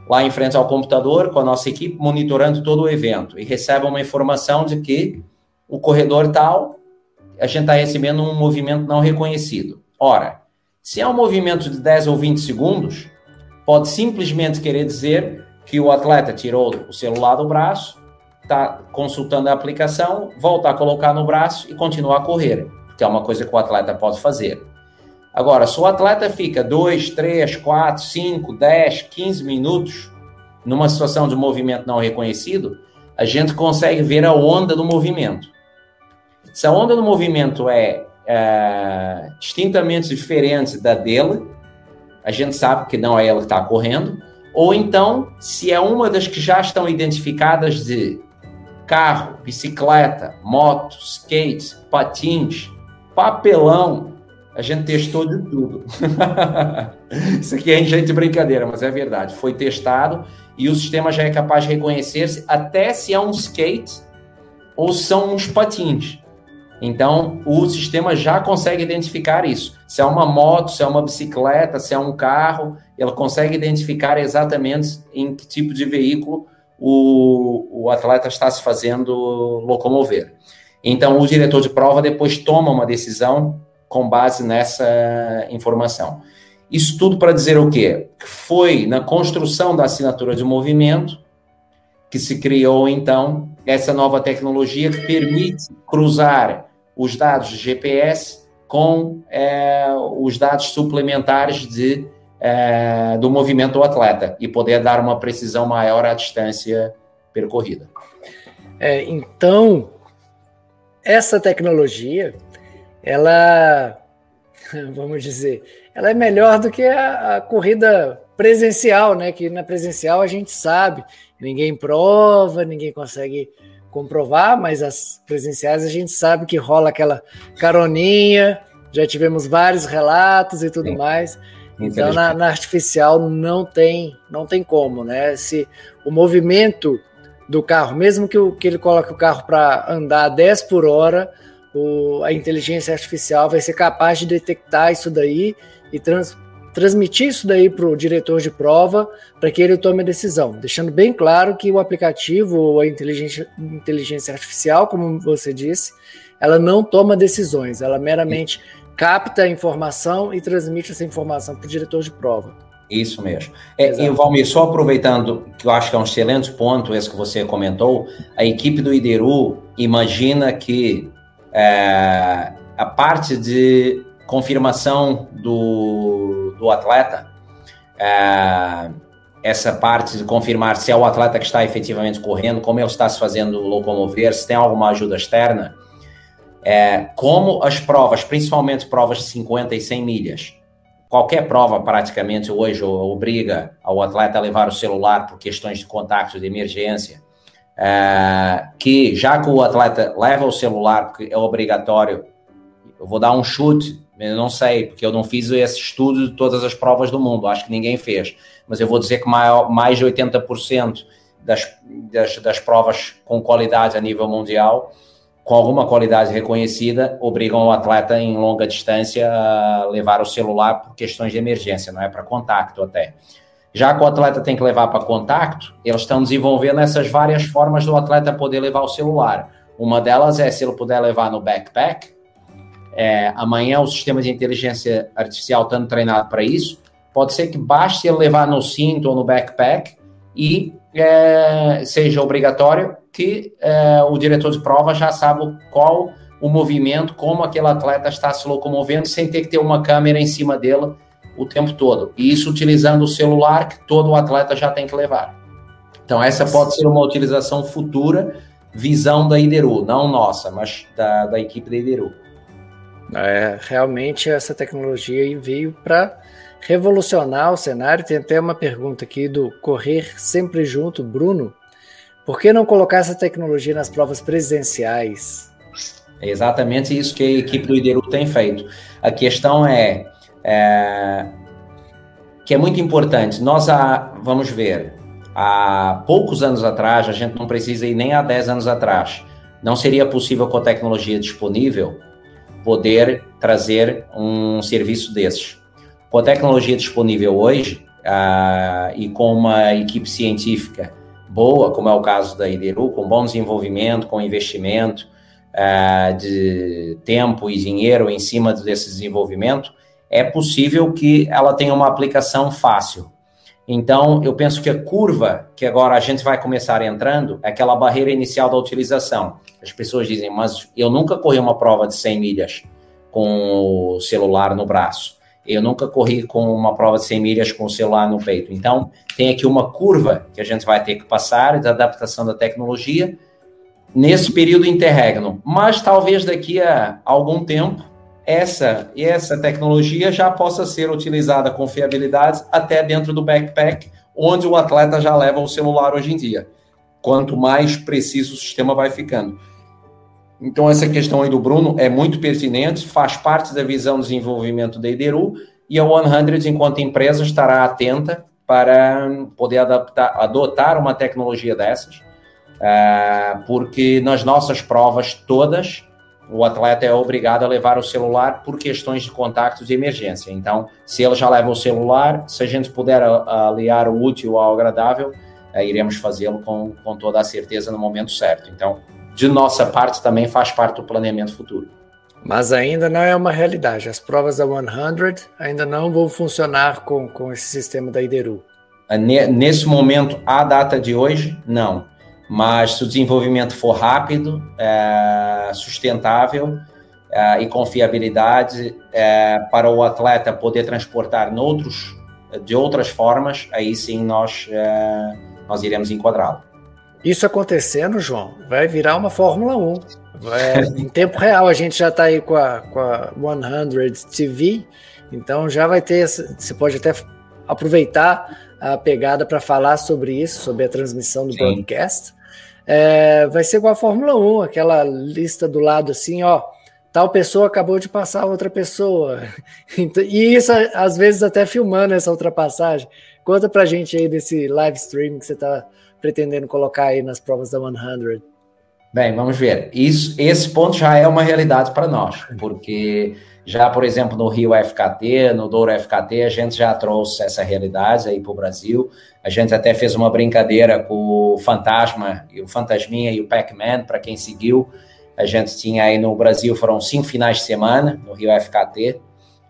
lá em frente ao computador com a nossa equipe monitorando todo o evento e recebe uma informação de que o corredor tal a gente está recebendo um movimento não reconhecido. Ora, se é um movimento de 10 ou 20 segundos, pode simplesmente querer dizer que o atleta tirou o celular do braço, está consultando a aplicação, volta a colocar no braço e continua a correr, que é uma coisa que o atleta pode fazer. Agora, se o atleta fica 2, 3, 4, 5, 10, 15 minutos numa situação de movimento não reconhecido, a gente consegue ver a onda do movimento. Se a onda do movimento é, é distintamente diferente da dele, a gente sabe que não é ela que está correndo, ou então, se é uma das que já estão identificadas de carro, bicicleta, moto, skate, patins, papelão, a gente testou de tudo. Isso aqui é gente brincadeira, mas é verdade. Foi testado e o sistema já é capaz de reconhecer até se é um skate ou são uns patins. Então, o sistema já consegue identificar isso. Se é uma moto, se é uma bicicleta, se é um carro, ela consegue identificar exatamente em que tipo de veículo o, o atleta está se fazendo locomover. Então, o diretor de prova depois toma uma decisão com base nessa informação. Isso tudo para dizer o quê? Que foi na construção da assinatura de movimento que se criou, então, essa nova tecnologia que permite cruzar os dados de GPS com é, os dados suplementares de é, do movimento do atleta e poder dar uma precisão maior à distância percorrida. É, então, essa tecnologia, ela, vamos dizer, ela é melhor do que a, a corrida presencial, né? Que na presencial a gente sabe, ninguém prova, ninguém consegue comprovar, mas as presenciais a gente sabe que rola aquela caroninha, já tivemos vários relatos e tudo Sim. mais. Então na, na, artificial não tem, não tem como, né? Se o movimento do carro, mesmo que, o, que ele coloque o carro para andar 10 por hora, o, a inteligência artificial vai ser capaz de detectar isso daí e trans, transmitir isso daí para o diretor de prova para que ele tome a decisão, deixando bem claro que o aplicativo ou a inteligência, inteligência artificial, como você disse, ela não toma decisões, ela meramente capta a informação e transmite essa informação para o diretor de prova. Isso mesmo. É, e Valmir, só aproveitando, que eu acho que é um excelente ponto esse que você comentou, a equipe do Ideru imagina que é, a parte de confirmação do, do atleta, é, essa parte de confirmar se é o atleta que está efetivamente correndo, como ele está se fazendo locomover, se tem alguma ajuda externa, é, como as provas, principalmente provas de 50 e 100 milhas, qualquer prova praticamente hoje obriga ao atleta a levar o celular por questões de contacto de emergência, é, que já que o atleta leva o celular, porque é obrigatório, eu vou dar um chute, eu não sei, porque eu não fiz esse estudo de todas as provas do mundo, acho que ninguém fez, mas eu vou dizer que maior, mais de 80% das, das, das provas com qualidade a nível mundial com alguma qualidade reconhecida, obrigam o atleta em longa distância a levar o celular por questões de emergência, não é para contato até. Já que o atleta tem que levar para contato, eles estão desenvolvendo essas várias formas do atleta poder levar o celular. Uma delas é se ele puder levar no backpack. É, amanhã o sistema de inteligência artificial estando treinado para isso, pode ser que baste ele levar no cinto ou no backpack e é, seja obrigatório que é, o diretor de prova já sabe qual o movimento, como aquele atleta está se locomovendo, sem ter que ter uma câmera em cima dele o tempo todo. E isso utilizando o celular que todo atleta já tem que levar. Então, essa pode ser uma utilização futura, visão da Ideru, não nossa, mas da, da equipe da Ideru. É, realmente essa tecnologia veio para revolucionar o cenário. Tem até uma pergunta aqui do Correr Sempre Junto, Bruno. Por que não colocar essa tecnologia nas provas presenciais? É exatamente isso que a equipe do Ideru tem feito. A questão é, é que é muito importante. Nós, há, vamos ver, há poucos anos atrás, a gente não precisa ir nem há 10 anos atrás, não seria possível com a tecnologia disponível poder trazer um serviço desses. Com a tecnologia disponível hoje ah, e com uma equipe científica boa, como é o caso da Ideru, com bom desenvolvimento, com investimento uh, de tempo e dinheiro em cima desse desenvolvimento, é possível que ela tenha uma aplicação fácil. Então, eu penso que a curva que agora a gente vai começar entrando é aquela barreira inicial da utilização. As pessoas dizem, mas eu nunca corri uma prova de 100 milhas com o celular no braço. Eu nunca corri com uma prova de 100 milhas com o celular no peito. Então, tem aqui uma curva que a gente vai ter que passar da adaptação da tecnologia nesse período interregno. Mas talvez daqui a algum tempo essa essa tecnologia já possa ser utilizada com fiabilidade até dentro do backpack, onde o atleta já leva o celular hoje em dia. Quanto mais preciso o sistema vai ficando. Então, essa questão aí do Bruno é muito pertinente, faz parte da visão de desenvolvimento da Ideru, e a 100, enquanto empresa, estará atenta para poder adaptar, adotar uma tecnologia dessas, uh, porque nas nossas provas todas, o atleta é obrigado a levar o celular por questões de contactos de emergência. Então, se ele já leva o celular, se a gente puder aliar o útil ao agradável, uh, iremos fazê-lo com, com toda a certeza no momento certo. Então, de nossa parte também faz parte do planeamento futuro. Mas ainda não é uma realidade. As provas da 100 ainda não vão funcionar com, com esse sistema da IDERU. Nesse momento, a data de hoje, não. Mas se o desenvolvimento for rápido, é, sustentável é, e com fiabilidade é, para o atleta poder transportar noutros de outras formas, aí sim nós, uh, nós iremos enquadrá-lo. Isso acontecendo, João, vai virar uma Fórmula 1. É, em tempo real, a gente já está aí com a, com a 100 TV, então já vai ter. Você pode até aproveitar a pegada para falar sobre isso, sobre a transmissão do Sim. broadcast. É, vai ser igual a Fórmula 1, aquela lista do lado assim, ó. Tal pessoa acabou de passar outra pessoa. Então, e isso, às vezes, até filmando essa ultrapassagem. Conta pra gente aí desse live stream que você está pretendendo colocar aí nas provas da 100. Bem, vamos ver. Isso, esse ponto já é uma realidade para nós, porque já, por exemplo, no Rio FKT, no Douro FKT, a gente já trouxe essa realidade aí para o Brasil. A gente até fez uma brincadeira com o Fantasma, e o Fantasminha e o Pac-Man, para quem seguiu. A gente tinha aí no Brasil, foram cinco finais de semana no Rio FKT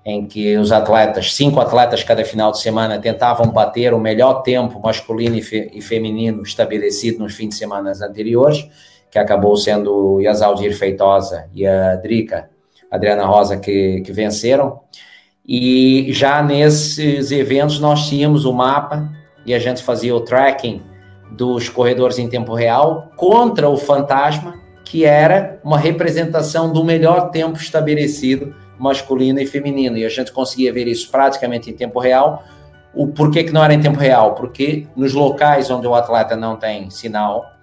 em que os atletas, cinco atletas cada final de semana, tentavam bater o melhor tempo masculino e, fe, e feminino estabelecido nos fins de semana anteriores, que acabou sendo o Yasaldir Feitosa e a Drica, Adriana Rosa, que, que venceram. E já nesses eventos nós tínhamos o mapa e a gente fazia o tracking dos corredores em tempo real contra o fantasma, que era uma representação do melhor tempo estabelecido masculino e feminino, e a gente conseguia ver isso praticamente em tempo real. O porquê que não era em tempo real? Porque nos locais onde o atleta não tem sinal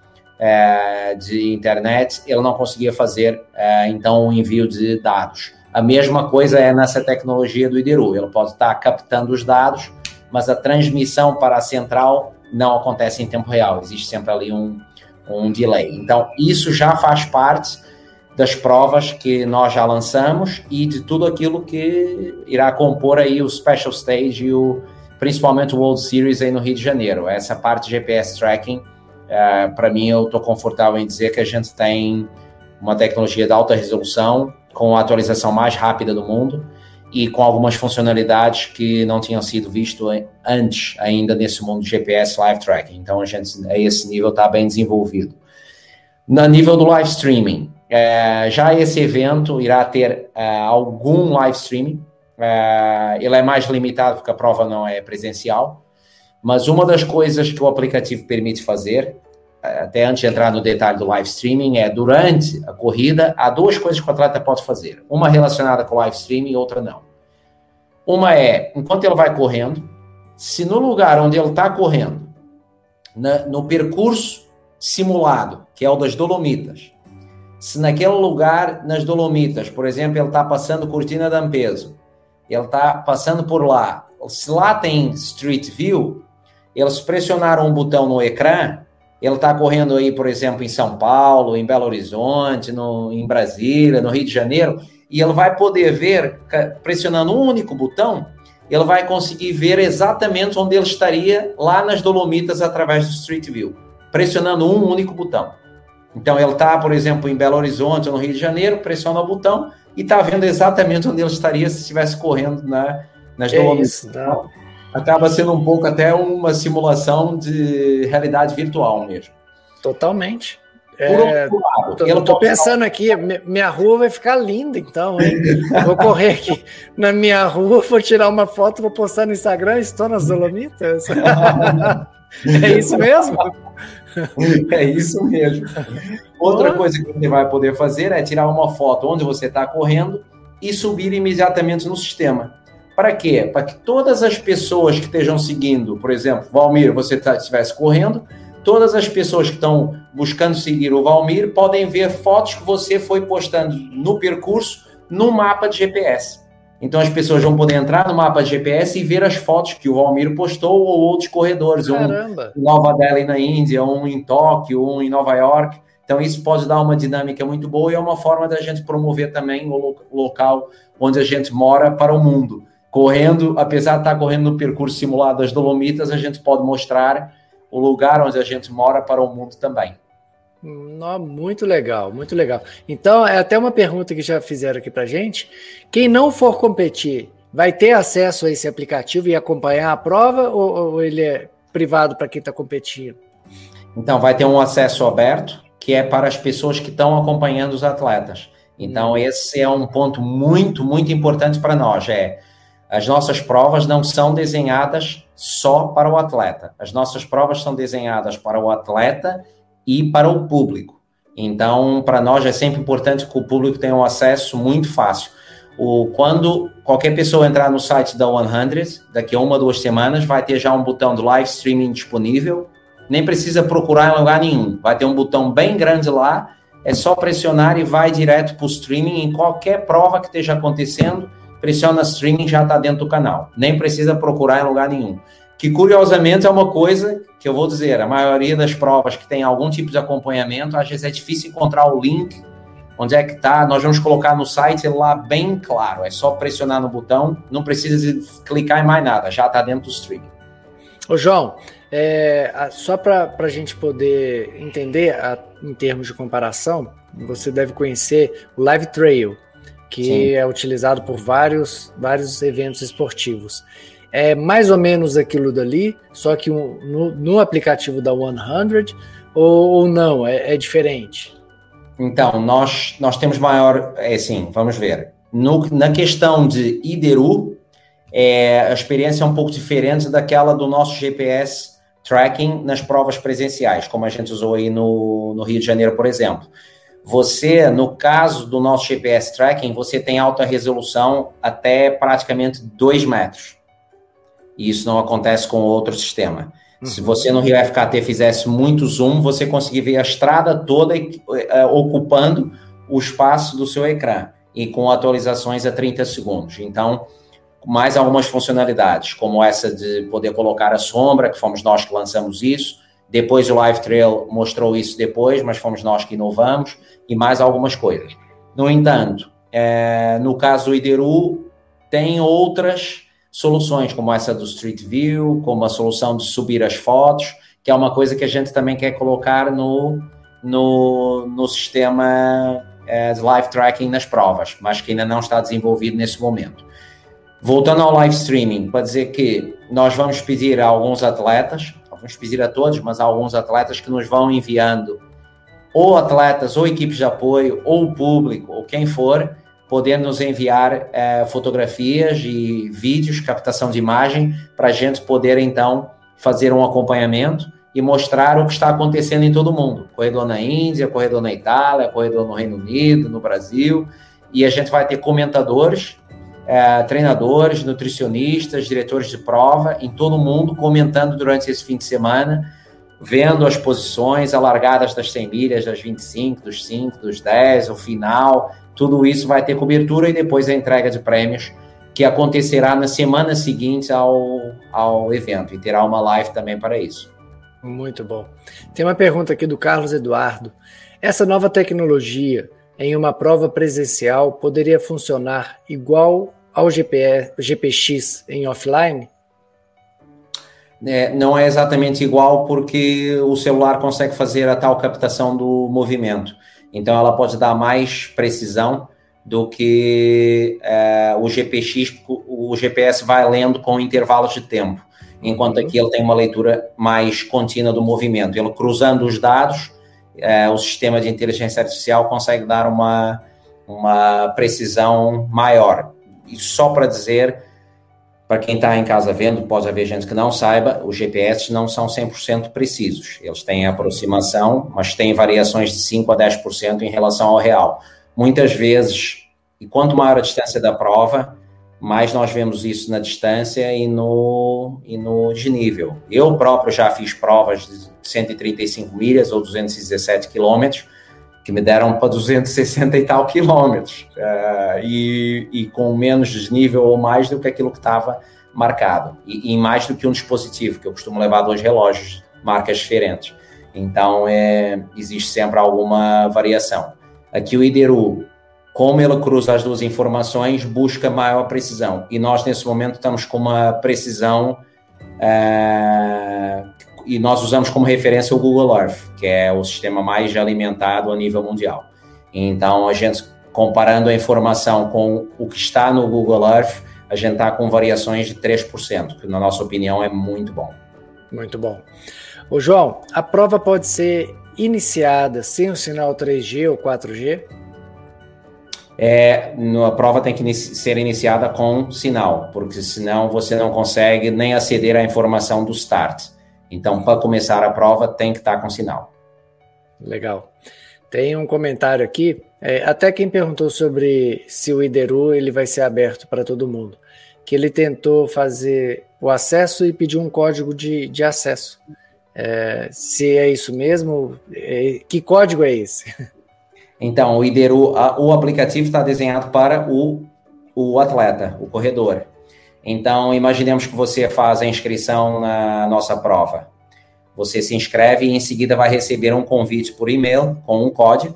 é, de internet, ele não conseguia fazer, é, então, o envio de dados. A mesma coisa é nessa tecnologia do IDERU, ele pode estar captando os dados, mas a transmissão para a central não acontece em tempo real, existe sempre ali um, um delay. Então, isso já faz parte das provas que nós já lançamos e de tudo aquilo que irá compor aí o Special Stage e o, principalmente o World Series aí no Rio de Janeiro. Essa parte de GPS tracking, é, para mim, eu estou confortável em dizer que a gente tem uma tecnologia de alta resolução com a atualização mais rápida do mundo e com algumas funcionalidades que não tinham sido visto antes ainda nesse mundo de GPS live tracking. Então, a gente, a esse nível, está bem desenvolvido. No nível do live streaming, é, já esse evento irá ter é, algum live streaming. Ele é mais limitado porque a prova não é presencial. Mas uma das coisas que o aplicativo permite fazer, é, até antes de entrar no detalhe do live streaming, é durante a corrida, há duas coisas que o atleta pode fazer. Uma relacionada com o live streaming e outra não. Uma é, enquanto ele vai correndo, se no lugar onde ele está correndo, na, no percurso simulado, que é o das Dolomitas, se naquele lugar, nas Dolomitas, por exemplo, ele está passando Cortina d'Ampezzo, ele está passando por lá, se lá tem Street View, eles pressionaram um botão no ecrã, ele está correndo aí, por exemplo, em São Paulo, em Belo Horizonte, no, em Brasília, no Rio de Janeiro, e ele vai poder ver, pressionando um único botão, ele vai conseguir ver exatamente onde ele estaria lá nas Dolomitas através do Street View, pressionando um único botão. Então ele está, por exemplo, em Belo Horizonte ou no Rio de Janeiro, pressiona o botão e está vendo exatamente onde ele estaria se estivesse correndo na, nas Dolomitas. Então, acaba sendo um pouco até uma simulação de realidade virtual mesmo. Totalmente. É, lado, eu tô pensando aqui, minha rua vai ficar linda, então, hein? vou correr aqui na minha rua, vou tirar uma foto, vou postar no Instagram, estou nas Dolomitas. é isso mesmo? É isso mesmo. Outra coisa que você vai poder fazer é tirar uma foto onde você está correndo e subir imediatamente no sistema. Para quê? Para que todas as pessoas que estejam seguindo, por exemplo, Valmir, você tá, estivesse correndo, todas as pessoas que estão buscando seguir o Valmir podem ver fotos que você foi postando no percurso no mapa de GPS. Então as pessoas vão poder entrar no mapa GPS e ver as fotos que o Valmir postou ou outros corredores, Caramba. um em Nova Delhi na Índia, um em Tóquio, um em Nova York. Então isso pode dar uma dinâmica muito boa e é uma forma da gente promover também o local onde a gente mora para o mundo. Correndo, apesar de estar correndo no percurso simulado das Dolomitas, a gente pode mostrar o lugar onde a gente mora para o mundo também. Não, muito legal, muito legal. Então, é até uma pergunta que já fizeram aqui para gente. Quem não for competir, vai ter acesso a esse aplicativo e acompanhar a prova ou, ou ele é privado para quem está competindo? Então, vai ter um acesso aberto que é para as pessoas que estão acompanhando os atletas. Então, hum. esse é um ponto muito, muito importante para nós. É As nossas provas não são desenhadas só para o atleta. As nossas provas são desenhadas para o atleta e para o público. Então, para nós é sempre importante que o público tenha um acesso muito fácil. O, quando qualquer pessoa entrar no site da 100, daqui a uma, duas semanas, vai ter já um botão de live streaming disponível. Nem precisa procurar em lugar nenhum. Vai ter um botão bem grande lá. É só pressionar e vai direto para o streaming em qualquer prova que esteja acontecendo. Pressiona streaming já está dentro do canal. Nem precisa procurar em lugar nenhum. Que curiosamente é uma coisa que eu vou dizer, a maioria das provas que tem algum tipo de acompanhamento, às vezes é difícil encontrar o link Onde é que está? Nós vamos colocar no site lá bem claro. É só pressionar no botão, não precisa clicar em mais nada, já está dentro do stream. Ô João, é, só para a gente poder entender a, em termos de comparação, você deve conhecer o Live Trail, que Sim. é utilizado por vários, vários eventos esportivos. É mais ou menos aquilo dali, só que no, no aplicativo da 100 ou, ou não, é, é diferente? Então, nós, nós temos maior. É assim, vamos ver. No, na questão de IDERU, é, a experiência é um pouco diferente daquela do nosso GPS tracking nas provas presenciais, como a gente usou aí no, no Rio de Janeiro, por exemplo. Você, no caso do nosso GPS tracking, você tem alta resolução até praticamente 2 metros. E isso não acontece com outro sistema. Se você no Rio FKT fizesse muito zoom, você conseguiria ver a estrada toda uh, ocupando o espaço do seu ecrã e com atualizações a 30 segundos. Então, mais algumas funcionalidades, como essa de poder colocar a sombra, que fomos nós que lançamos isso. Depois o Live Trail mostrou isso depois, mas fomos nós que inovamos, e mais algumas coisas. No entanto, é, no caso do Ideru, tem outras soluções como essa do Street View, como a solução de subir as fotos, que é uma coisa que a gente também quer colocar no, no, no sistema é, de live tracking nas provas, mas que ainda não está desenvolvido nesse momento. Voltando ao live streaming, para dizer que nós vamos pedir a alguns atletas, vamos pedir a todos, mas a alguns atletas que nos vão enviando ou atletas, ou equipes de apoio, ou o público, ou quem for, poder nos enviar é, fotografias e vídeos, captação de imagem, para a gente poder então fazer um acompanhamento e mostrar o que está acontecendo em todo o mundo. Corredor na Índia, corredor na Itália, corredor no Reino Unido, no Brasil. E a gente vai ter comentadores, é, treinadores, nutricionistas, diretores de prova em todo o mundo comentando durante esse fim de semana, vendo as posições alargadas das 100 milhas, das 25, dos 5, dos 10, o final, tudo isso vai ter cobertura e depois a entrega de prêmios, que acontecerá na semana seguinte ao, ao evento, e terá uma live também para isso. Muito bom. Tem uma pergunta aqui do Carlos Eduardo. Essa nova tecnologia em uma prova presencial poderia funcionar igual ao GPE, GPX em offline? É, não é exatamente igual porque o celular consegue fazer a tal captação do movimento. Então, ela pode dar mais precisão do que é, o GPX, o GPS vai lendo com intervalos de tempo, enquanto uhum. aqui ele tem uma leitura mais contínua do movimento. Ele cruzando os dados, é, o sistema de inteligência artificial consegue dar uma, uma precisão maior. E só para dizer para quem está em casa vendo, pode haver gente que não saiba, os GPS não são 100% precisos. Eles têm aproximação, mas têm variações de 5% a 10% em relação ao real. Muitas vezes, e quanto maior a distância da prova, mais nós vemos isso na distância e no, e no desnível. Eu próprio já fiz provas de 135 milhas ou 217 quilômetros, que me deram para 260 e tal quilômetros, uh, e, e, com menos desnível ou mais do que aquilo que estava marcado, e, e, mais do que um dispositivo, que eu costumo levar dois relógios, marcas diferentes. Então, é, existe sempre alguma variação. Aqui o IDERU, como ele cruza as duas informações, busca maior precisão, e nós nesse momento estamos com uma precisão uh, e nós usamos como referência o Google Earth, que é o sistema mais alimentado a nível mundial. Então, a gente, comparando a informação com o que está no Google Earth, a gente está com variações de 3%, que na nossa opinião é muito bom. Muito bom. Ô João, a prova pode ser iniciada sem o sinal 3G ou 4G? é, a prova tem que ser iniciada com sinal, porque senão você não consegue nem aceder à informação do start. Então, para começar a prova, tem que estar com sinal. Legal. Tem um comentário aqui, é, até quem perguntou sobre se o IDERU ele vai ser aberto para todo mundo, que ele tentou fazer o acesso e pediu um código de, de acesso. É, se é isso mesmo, é, que código é esse? Então, o IDERU, a, o aplicativo está desenhado para o, o atleta, o corredor. Então, imaginemos que você faz a inscrição na nossa prova. Você se inscreve e em seguida vai receber um convite por e-mail com um código,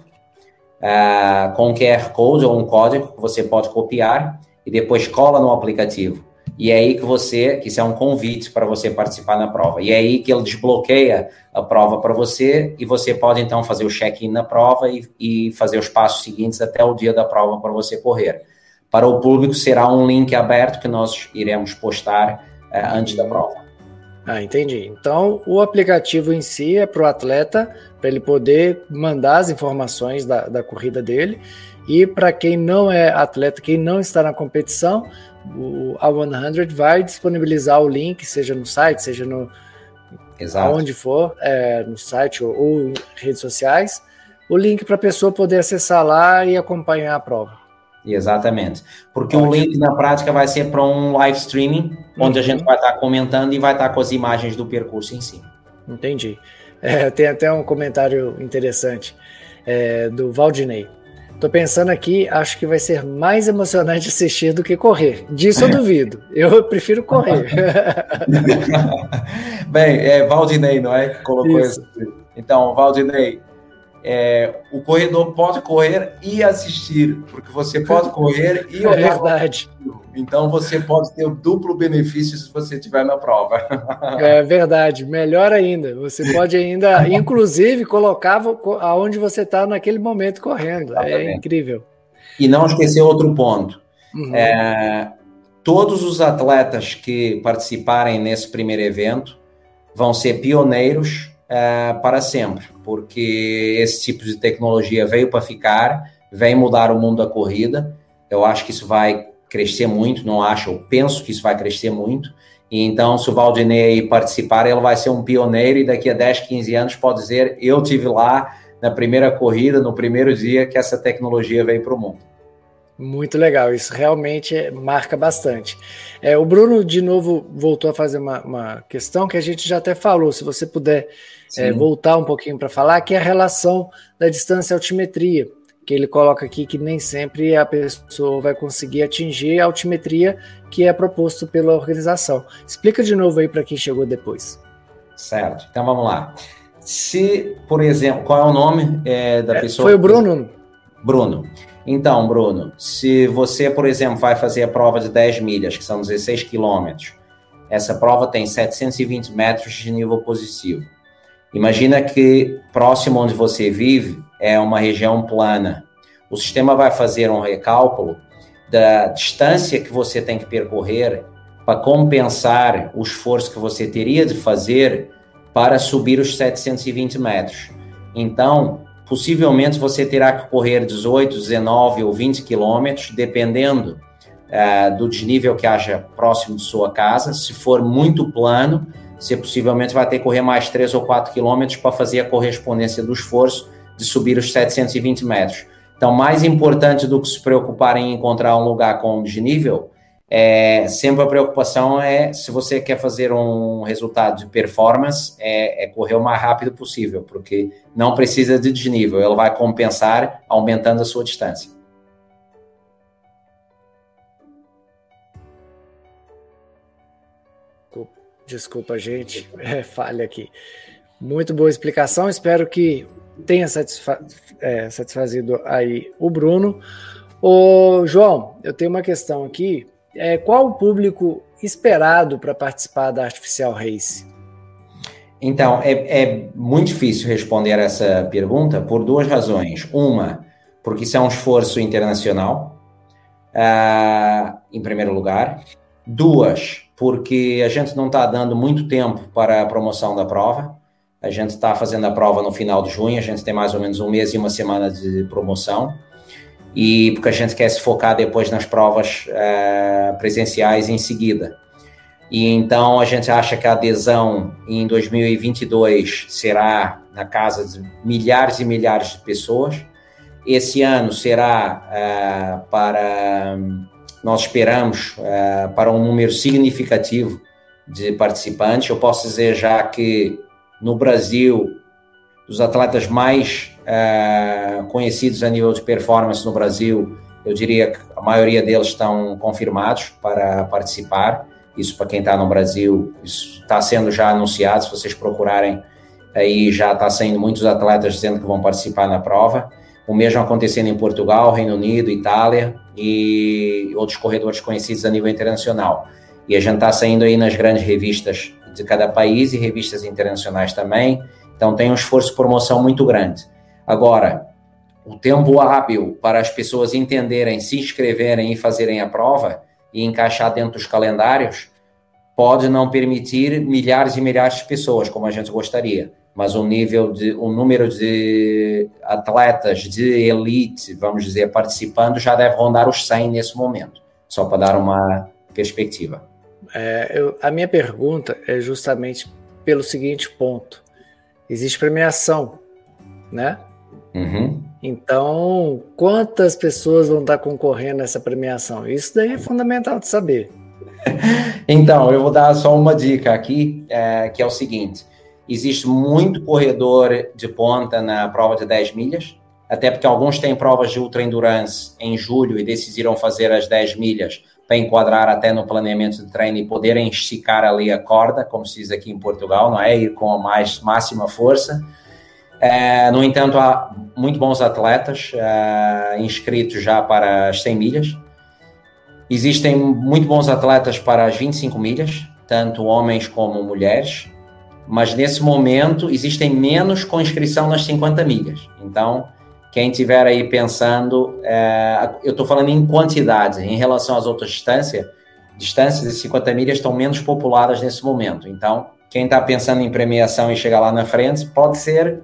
uh, com um QR Code ou um código que você pode copiar e depois cola no aplicativo. E é aí que você, que isso é um convite para você participar na prova. E é aí que ele desbloqueia a prova para você e você pode então fazer o check-in na prova e, e fazer os passos seguintes até o dia da prova para você correr. Para o público será um link aberto que nós iremos postar uh, antes da prova. Ah, entendi. Então, o aplicativo em si é para o atleta, para ele poder mandar as informações da, da corrida dele. E para quem não é atleta, quem não está na competição, o, a 100 vai disponibilizar o link, seja no site, seja no Exato. onde for, é, no site ou, ou em redes sociais, o link para a pessoa poder acessar lá e acompanhar a prova. Exatamente. Porque o link na prática vai ser para um live streaming, onde a gente vai estar comentando e vai estar com as imagens do percurso em si. Entendi. É, tem até um comentário interessante é, do Valdinei. Tô pensando aqui, acho que vai ser mais emocionante assistir do que correr. Disso eu duvido. Eu prefiro correr. Bem, é Valdinei, não é? Que colocou isso. isso. Então, Valdinei, é, o corredor pode correr e assistir, porque você pode correr e é olhar. É verdade. Então você pode ter o duplo benefício se você estiver na prova. É verdade, melhor ainda. Você pode ainda, inclusive, colocar aonde você está naquele momento correndo. É Exatamente. É incrível. E não esquecer outro ponto. Uhum. É, todos os atletas que participarem nesse primeiro evento vão ser pioneiros é, para sempre, porque esse tipo de tecnologia veio para ficar, vem mudar o mundo da corrida. Eu acho que isso vai crescer muito, não acho, eu penso que isso vai crescer muito. E então, se o Valdinei participar, ele vai ser um pioneiro e daqui a 10, 15 anos pode dizer: eu tive lá na primeira corrida, no primeiro dia que essa tecnologia veio para o mundo. Muito legal, isso realmente marca bastante. É, o Bruno, de novo, voltou a fazer uma, uma, questão que a gente já até falou. Se você puder é, voltar um pouquinho para falar, que é a relação da distância altimetria, que ele coloca aqui que nem sempre a pessoa vai conseguir atingir a altimetria que é proposto pela organização. Explica de novo aí para quem chegou depois. Certo, então vamos lá. Se, por exemplo, qual é o nome é, da pessoa? Foi o Bruno. Bruno. Então, Bruno, se você, por exemplo, vai fazer a prova de 10 milhas, que são 16 quilômetros, essa prova tem 720 metros de nível positivo. Imagina que próximo onde você vive é uma região plana. O sistema vai fazer um recálculo da distância que você tem que percorrer para compensar o esforço que você teria de fazer para subir os 720 metros. Então, possivelmente você terá que correr 18, 19 ou 20 quilômetros, dependendo uh, do desnível que haja próximo de sua casa. Se for muito plano, você possivelmente vai ter que correr mais 3 ou 4 quilômetros para fazer a correspondência do esforço de subir os 720 metros. Então, mais importante do que se preocupar em encontrar um lugar com desnível, é, sempre a preocupação é, se você quer fazer um resultado de performance, é, é, correr o mais rápido possível, porque não precisa de desnível, ele vai compensar aumentando a sua distância. Desculpa, gente, é falha aqui. Muito boa explicação, espero que tenha satisfa é, satisfazido aí o Bruno. Ô, João, eu tenho uma questão aqui é, qual o público esperado para participar da Artificial Race? Então, é, é, muito difícil responder essa pergunta por duas razões. Uma, porque isso é um esforço internacional, uh, em primeiro lugar. Duas, porque a gente não está dando muito tempo para a promoção da prova. A gente está fazendo a prova no final de junho, a gente tem mais ou menos um mês e uma semana de promoção. E porque a gente quer se focar depois nas provas uh, presenciais em seguida. E então a gente acha que a adesão em 2022 será na casa de milhares e milhares de pessoas. Esse ano será uh, para, nós esperamos, uh, para um número significativo de participantes. Eu posso dizer já que no Brasil, dos atletas mais uh, conhecidos a nível de performance no Brasil, eu diria que a maioria deles estão confirmados para participar. Isso para quem está no Brasil, isso está sendo já anunciado. Se vocês procurarem aí, já está saindo muitos atletas dizendo que vão participar na prova. O mesmo acontecendo em Portugal, Reino Unido, Itália e outros corredores conhecidos a nível internacional. E a gente está saindo aí nas grandes revistas de cada país e revistas internacionais também. Então tem um esforço de promoção muito grande. Agora, o tempo hábil para as pessoas entenderem, se inscreverem e fazerem a prova e encaixar dentro dos calendários pode não permitir milhares e milhares de pessoas, como a gente gostaria, mas o nível de, o número de atletas de elite, vamos dizer, participando já deve rondar os 100 nesse momento, só para dar uma perspectiva. É, eu, a minha pergunta é justamente pelo seguinte ponto: existe premiação, né? Uhum. Então, quantas pessoas vão estar concorrendo a essa premiação? Isso daí é fundamental de saber. então, eu vou dar só uma dica aqui, é, que é o seguinte: existe muito corredor de ponta na prova de 10 milhas, até porque alguns têm provas de ultra endurance em julho e decidiram fazer as 10 milhas para enquadrar até no planeamento de treino e poderem esticar ali a corda, como se diz aqui em Portugal, não é? Ir com a mais máxima força. É, no entanto, há muito bons atletas é, inscritos já para as 100 milhas. Existem muito bons atletas para as 25 milhas, tanto homens como mulheres, mas nesse momento existem menos com inscrição nas 50 milhas. Então, quem estiver aí pensando, é, eu estou falando em quantidade, em relação às outras distâncias, distâncias de 50 milhas estão menos populadas nesse momento. Então, quem está pensando em premiação e chegar lá na frente, pode ser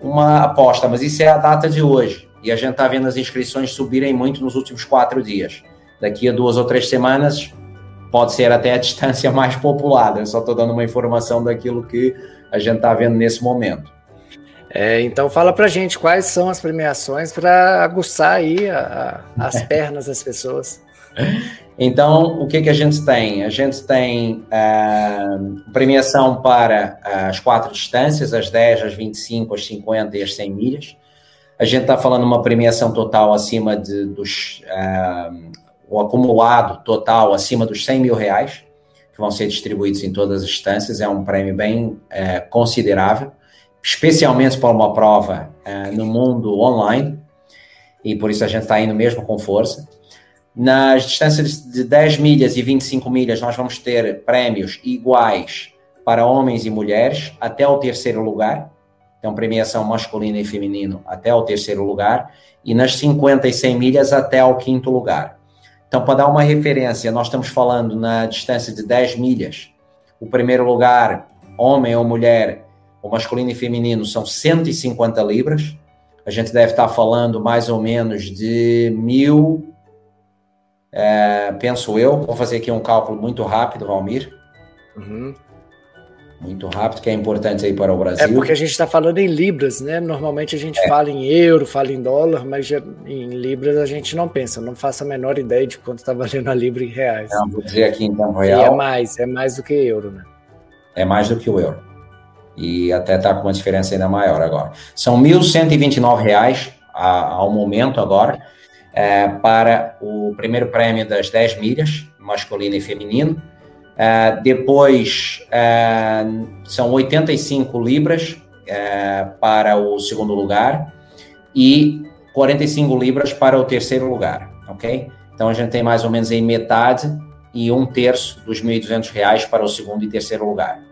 uma aposta, mas isso é a data de hoje. E a gente está vendo as inscrições subirem muito nos últimos quatro dias. Daqui a duas ou três semanas, pode ser até a distância mais populada. Eu só estou dando uma informação daquilo que a gente está vendo nesse momento. É, então fala pra gente quais são as premiações para aguçar aí a, a, as pernas das pessoas. Então, o que, que a gente tem? A gente tem uh, premiação para as quatro distâncias, as 10, as 25, as 50 e as 100 milhas. A gente está falando uma premiação total acima de, dos. Uh, o acumulado total acima dos 100 mil reais, que vão ser distribuídos em todas as distâncias. É um prêmio bem uh, considerável especialmente para uma prova uh, no mundo online, e por isso a gente está indo mesmo com força. Nas distâncias de 10 milhas e 25 milhas, nós vamos ter prémios iguais para homens e mulheres até o terceiro lugar. Então, premiação masculina e feminino até o terceiro lugar. E nas 50 e 100 milhas até o quinto lugar. Então, para dar uma referência, nós estamos falando na distância de 10 milhas. O primeiro lugar, homem ou mulher, o masculino e feminino são 150 libras. A gente deve estar falando mais ou menos de mil, é, penso eu. Vou fazer aqui um cálculo muito rápido, Valmir. Uhum. Muito rápido, que é importante aí para o Brasil. É porque a gente está falando em libras, né? Normalmente a gente é. fala em euro, fala em dólar, mas em libras a gente não pensa. Não faço a menor ideia de quanto está valendo a libra em reais. Não, vou dizer aqui tempo real. E é mais, é mais do que euro, né? É mais do que o euro e até está com uma diferença ainda maior agora. São R$ 1.129 ao momento agora é, para o primeiro prêmio das 10 milhas, masculino e feminino. É, depois é, são 85 libras é, para o segundo lugar e 45 libras para o terceiro lugar, ok? Então a gente tem mais ou menos aí metade e um terço dos 1.200 reais para o segundo e terceiro lugar.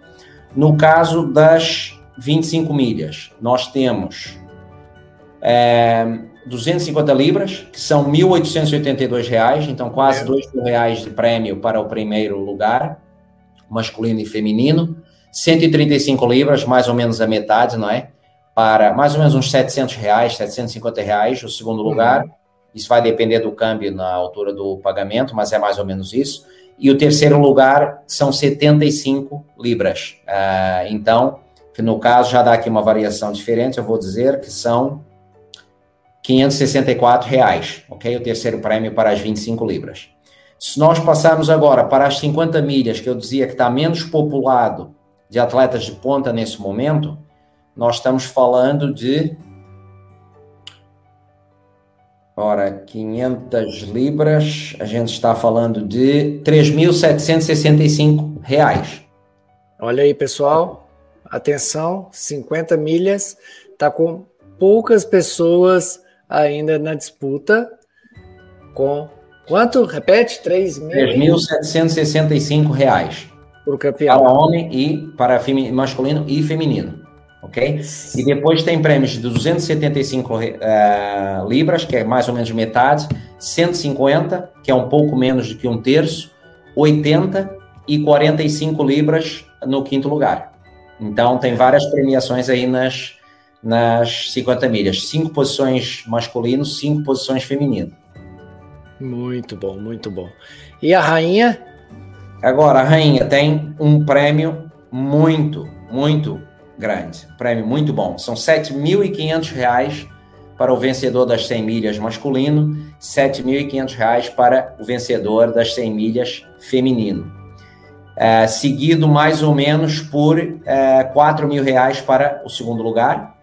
No caso das 25 milhas, nós temos é, 250 libras, que são 1.882 reais, então quase é. 2 mil reais de prêmio para o primeiro lugar, masculino e feminino. 135 libras, mais ou menos a metade, não é? Para mais ou menos uns 700 reais, 750 reais o segundo uhum. lugar. Uhum. Isso vai depender do câmbio na altura do pagamento, mas é mais ou menos isso. E o terceiro lugar são 75 libras. Uh, então, que no caso já dá aqui uma variação diferente, eu vou dizer que são 564 reais, ok? O terceiro prêmio para as 25 libras. Se nós passarmos agora para as 50 milhas, que eu dizia que está menos populado de atletas de ponta nesse momento, nós estamos falando de. Ora, 500 libras, a gente está falando de 3.765 reais. Olha aí, pessoal, atenção, 50 milhas, está com poucas pessoas ainda na disputa, com quanto? Repete, 3.765 reais. Para o campeão. Para homem e para masculino e feminino. Ok? E depois tem prêmios de 275 uh, eh, libras, que é mais ou menos metade, 150, que é um pouco menos do que um terço, 80 e 45 libras no quinto lugar. Então tem várias premiações aí nas, nas 50 milhas. Cinco posições masculino, cinco posições feminino. Muito bom, muito bom. E a rainha? Agora, a rainha tem um prêmio muito, muito grande. prêmio muito bom. São R$ 7.500 para o vencedor das 100 milhas masculino, R$ 7.500 para o vencedor das 100 milhas feminino. É, seguido mais ou menos por é, 4 mil reais para o segundo lugar,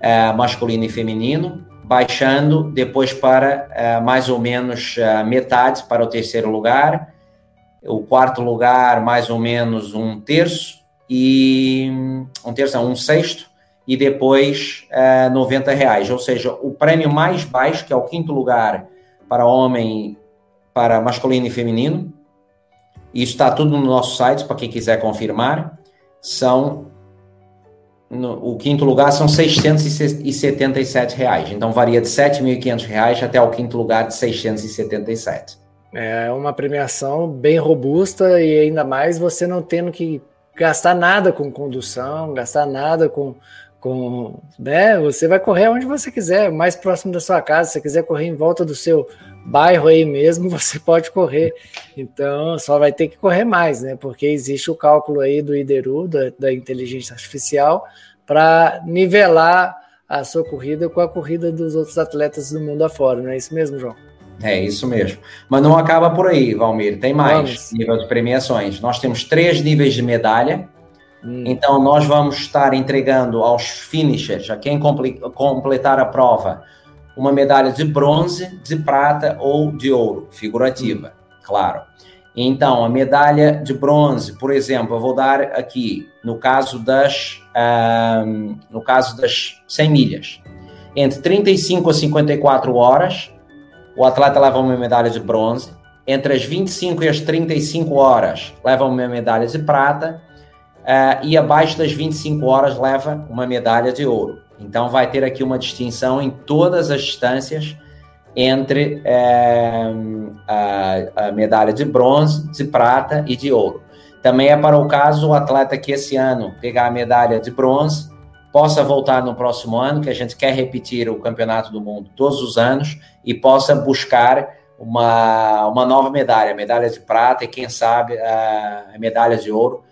é, masculino e feminino, baixando depois para é, mais ou menos é, metade para o terceiro lugar, o quarto lugar, mais ou menos um terço, e um terço, um sexto, e depois é, 90 reais. Ou seja, o prêmio mais baixo, que é o quinto lugar para homem, para masculino e feminino, isso está tudo no nosso site, para quem quiser confirmar, são no, o quinto lugar são 677 reais. Então varia de 7.500 reais até o quinto lugar de 677. É uma premiação bem robusta e ainda mais você não tendo que gastar nada com condução, gastar nada com, com, né? Você vai correr onde você quiser, mais próximo da sua casa. Se você quiser correr em volta do seu bairro aí mesmo, você pode correr. Então, só vai ter que correr mais, né? Porque existe o cálculo aí do IDERU, da, da inteligência artificial, para nivelar a sua corrida com a corrida dos outros atletas do mundo afora, não é isso mesmo, João? É isso mesmo. Mas não acaba por aí, Valmir. Tem mais vamos. nível de premiações. Nós temos três níveis de medalha. Hum. Então, nós vamos estar entregando aos finishers, a quem completar a prova, uma medalha de bronze, de prata ou de ouro, figurativa, hum. claro. Então, a medalha de bronze, por exemplo, eu vou dar aqui, no caso das, um, no caso das 100 milhas. Entre 35 a 54 horas, o atleta leva uma medalha de bronze. Entre as 25 e as 35 horas, leva uma medalha de prata. Uh, e abaixo das 25 horas, leva uma medalha de ouro. Então, vai ter aqui uma distinção em todas as distâncias entre é, a, a, medalha de bronze, de prata e de ouro. Também é para o caso o atleta que esse ano pegar a medalha de bronze possa voltar no próximo ano, que a gente quer repetir o campeonato do mundo todos os anos e possa buscar uma, uma nova medalha, medalha de prata e quem sabe a, a medalha de ouro,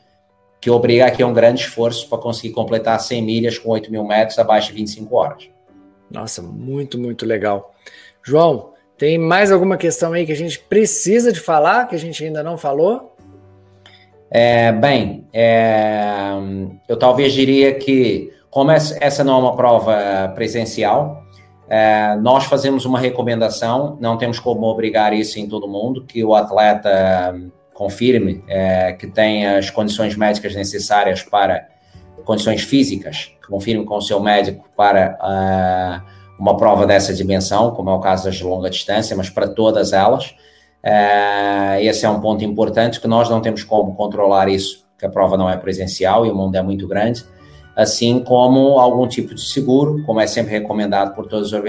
que obriga aqui a um grande esforço para conseguir completar 100 milhas com 8 mil metros abaixo de 25 horas. Nossa, muito, muito legal. João, tem mais alguma questão aí que a gente precisa de falar, que a gente ainda não falou? É, bem, é, eu talvez diria que como essa não é uma prova presencial, é, nós fazemos uma recomendação, não temos como obrigar isso em todo mundo, que o atleta confirme é, que tem as condições médicas necessárias para condições físicas, confirme com o seu médico para uh, uma prova dessa dimensão, como é o caso das de longa distância, mas para todas elas. Esse é um ponto importante que nós não temos como controlar isso, que a prova não é presencial e o mundo é muito grande assim como algum tipo de seguro, como é sempre recomendado por todas as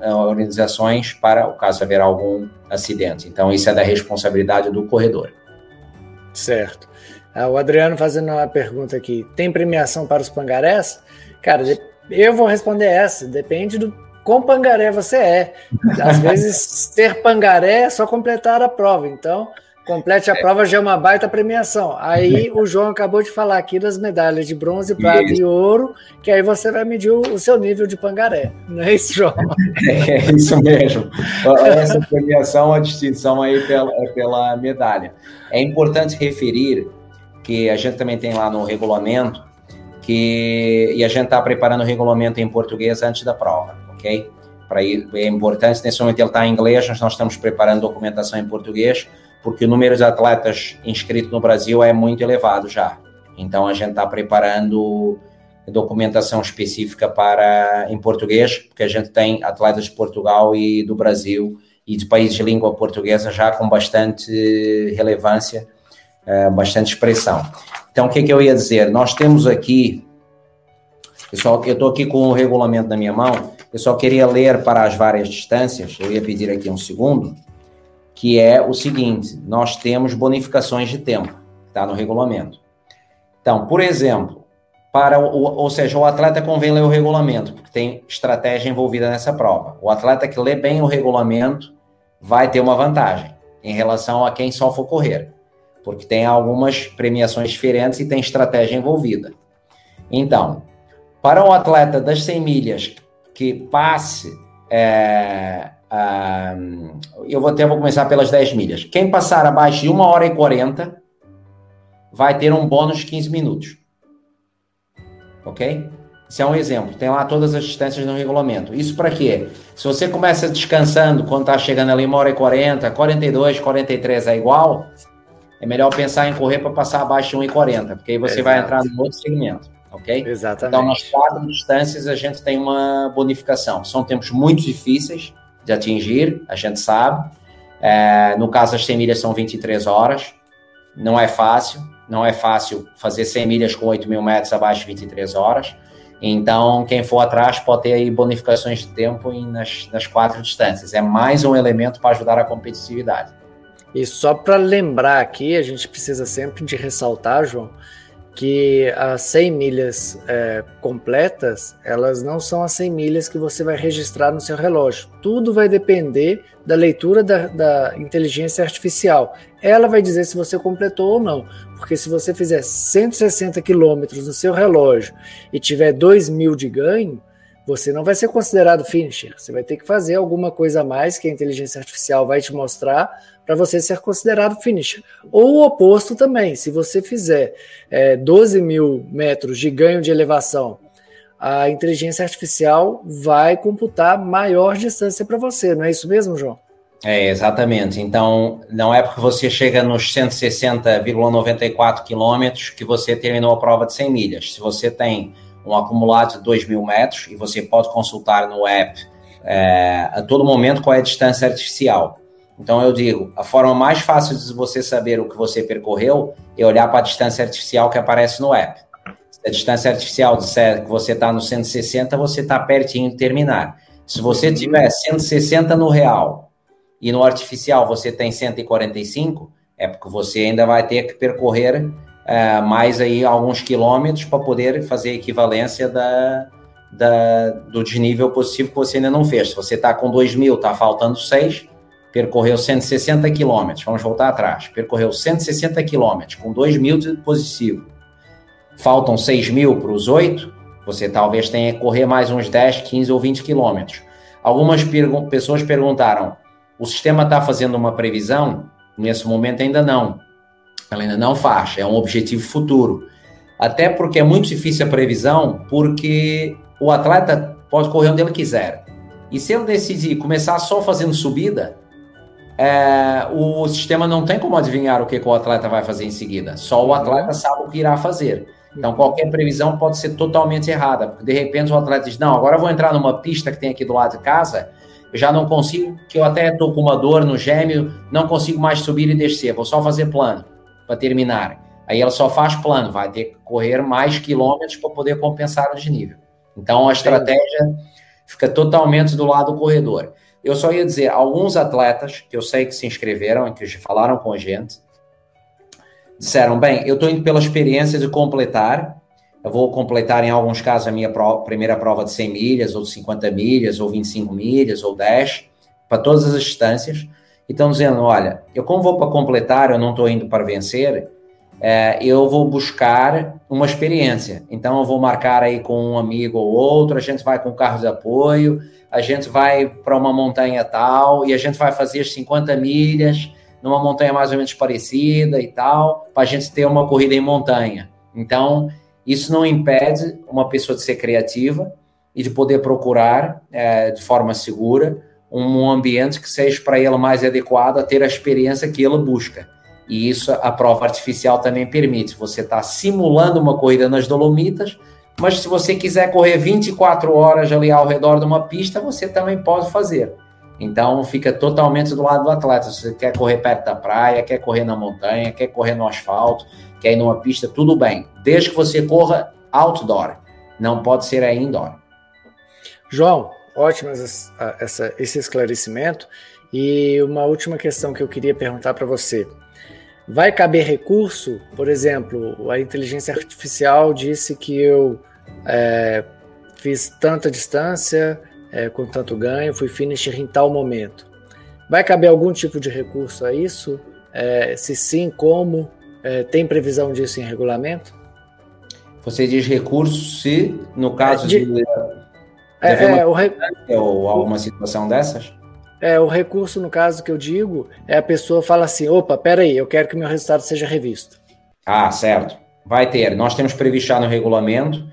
eh, organizações, para o caso haver algum acidente. Então, isso é da responsabilidade do corredor. Certo. Ah, o Adriano fazendo uma pergunta aqui: tem premiação para os pangarés? Cara, eu vou responder essa. Depende do com pangaré você é. Às vezes, ser pangaré é só completar a prova. Então, complete a é. prova já é uma baita premiação. Aí o João acabou de falar aqui das medalhas de bronze, prata isso. e ouro, que aí você vai medir o, seu nível de pangaré. Não é isso, João? É, é isso mesmo. Essa premiação, a distinção aí pela, é pela medalha. É importante referir que a gente também tem lá no regulamento que e a gente está preparando o regulamento em português antes da prova, ok? Para é importante nesse momento ele está em inglês, nós estamos preparando documentação em português porque o número de atletas inscritos no Brasil é muito elevado já. Então a gente está preparando documentação específica para em português, porque a gente tem atletas de Portugal e do Brasil e de países de língua portuguesa já com bastante relevância, eh, bastante expressão. Então o que, é que eu ia dizer? Nós temos aqui, pessoal, eu estou aqui com o regulamento na minha mão, eu só queria ler para as várias distâncias, eu ia pedir aqui um segundo que é o seguinte: nós temos bonificações de tempo, está no regulamento. Então, por exemplo, para o, ou seja, o atleta convém ler o regulamento, porque tem estratégia envolvida nessa prova. O atleta que lê bem o regulamento vai ter uma vantagem em relação a quem só for correr, porque tem algumas premiações diferentes e tem estratégia envolvida. Então, para o atleta das 100 milhas que passe é, eu vou até vou começar pelas 10 milhas. Quem passar abaixo de 1 hora e 40 vai ter um bônus de 15 minutos. Ok? Isso é um exemplo. Tem lá todas as distâncias no regulamento. Isso para quê? Se você começa descansando quando está chegando ali 1 hora e 40, 42, 43 é igual, é melhor pensar em correr para passar abaixo de 1 e 40, porque aí você Exato. vai entrar no outro segmento. Ok? Exatamente. Então, nas quatro distâncias, a gente tem uma bonificação. São tempos muito difíceis, de atingir, a gente sabe. É, no caso, as 100 milhas são 23 horas. Não é fácil, não é fácil fazer 100 milhas com 8 mil metros abaixo de 23 horas. Então, quem for atrás pode ter aí bonificações de tempo nas, nas quatro distâncias. É mais um elemento para ajudar a competitividade. E só para lembrar aqui, a gente precisa sempre de ressaltar, João, que as 100 milhas é, completas, elas não são as 100 milhas que você vai registrar no seu relógio. Tudo vai depender da leitura da, da inteligência artificial. Ela vai dizer se você completou ou não. Porque se você fizer 160 quilômetros no seu relógio e tiver 2 mil de ganho, você não vai ser considerado finisher. Você vai ter que fazer alguma coisa a mais que a inteligência artificial vai te mostrar para você ser considerado finisher. Ou o oposto também, se você fizer é, 12 mil metros de ganho de elevação, a inteligência artificial vai computar maior distância para você, não é isso mesmo, João? É, exatamente. Então, não é porque você chega nos 160,94 quilômetros que você terminou a prova de 100 milhas. Se você tem um acumulado de 2 mil metros, e você pode consultar no app é, a todo momento qual é a distância artificial. Então eu digo, a forma mais fácil de você saber o que você percorreu é olhar para a distância artificial que aparece no app. Se a distância artificial disser que você está no 160, você está pertinho de terminar. Se você tiver 160 no real e no artificial você tem 145, é porque você ainda vai ter que percorrer é, mais aí alguns quilômetros para poder fazer a equivalência da, da, do desnível positivo que você ainda não fez. Se você está com 2 mil, está faltando 6, percorreu 160 quilômetros, vamos voltar atrás, percorreu 160 quilômetros com 2 mil de positivo, faltam 6 mil para os 8, você talvez tenha que correr mais uns 10, 15 ou 20 quilômetros. Algumas pessoas perguntaram, o sistema está fazendo uma previsão? Nesse momento ainda não. Ela ainda não faz, é um objetivo futuro. Até porque é muito difícil a previsão, porque o atleta pode correr onde ele quiser. E se ele decidir começar só fazendo subida, é, o sistema não tem como adivinhar o que, que, o atleta vai fazer em seguida. Só o atleta sabe o que irá fazer. Então, qualquer previsão pode ser totalmente errada. Porque, de repente, o atleta diz: Não, agora eu vou entrar numa pista que tem aqui do lado de casa, eu já não consigo, que eu até estou com uma dor no gêmeo, não consigo mais subir e descer, vou só fazer plano para terminar. Aí ela só faz plano, vai ter que correr mais quilômetros para poder compensar o desnível. Então, a estratégia fica totalmente do lado do corredor. Eu só ia dizer, alguns atletas que eu sei que se inscreveram e que falaram com a gente, disseram, bem, eu estou indo pela experiência de completar, eu vou completar em alguns casos a minha prova, primeira prova de 100 milhas, ou de 50 milhas, ou 25 milhas, ou 10, para todas as distâncias. E estão dizendo, olha, eu como vou para completar, eu não estou indo para vencer, é, eu vou buscar uma experiência. Então, eu vou marcar aí com um amigo ou outro, a gente vai com carro de apoio, a gente vai para uma montanha tal, e a gente vai fazer as 50 milhas numa montanha mais ou menos parecida e tal, para a gente ter uma corrida em montanha. Então, isso não impede uma pessoa de ser criativa e de poder procurar é, de forma segura um ambiente que seja para ela mais adequado a ter a experiência que ela busca. E isso a prova artificial também permite. Você está simulando uma corrida nas Dolomitas, mas se você quiser correr 24 horas ali ao redor de uma pista, você também pode fazer. Então fica totalmente do lado do atleta. Se você quer correr perto da praia, quer correr na montanha, quer correr no asfalto, quer ir numa pista, tudo bem. Desde que você corra outdoor. Não pode ser indoor. João, ótimo essa, esse esclarecimento. E uma última questão que eu queria perguntar para você. Vai caber recurso? Por exemplo, a inteligência artificial disse que eu é, fiz tanta distância é, com tanto ganho, fui finisher em tal momento. Vai caber algum tipo de recurso a isso? É, se sim, como? É, tem previsão disso em regulamento? Você diz recurso se, no caso de, de, é, é, o re... ou alguma situação dessas? É, o recurso, no caso que eu digo, é a pessoa fala assim: opa, peraí, eu quero que meu resultado seja revisto. Ah, certo. Vai ter. Nós temos previsto já no regulamento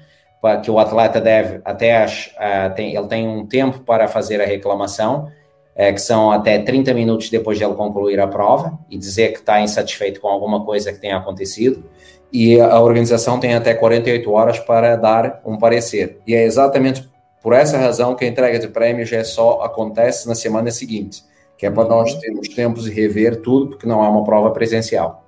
que o atleta deve até uh, tem, ele tem um tempo para fazer a reclamação, uh, que são até 30 minutos depois de ele concluir a prova e dizer que está insatisfeito com alguma coisa que tenha acontecido. E a organização tem até 48 horas para dar um parecer. E é exatamente por essa razão que a entrega de prêmios já só acontece na semana seguinte, que é para uhum. nós termos tempos de rever tudo, porque não é uma prova presencial.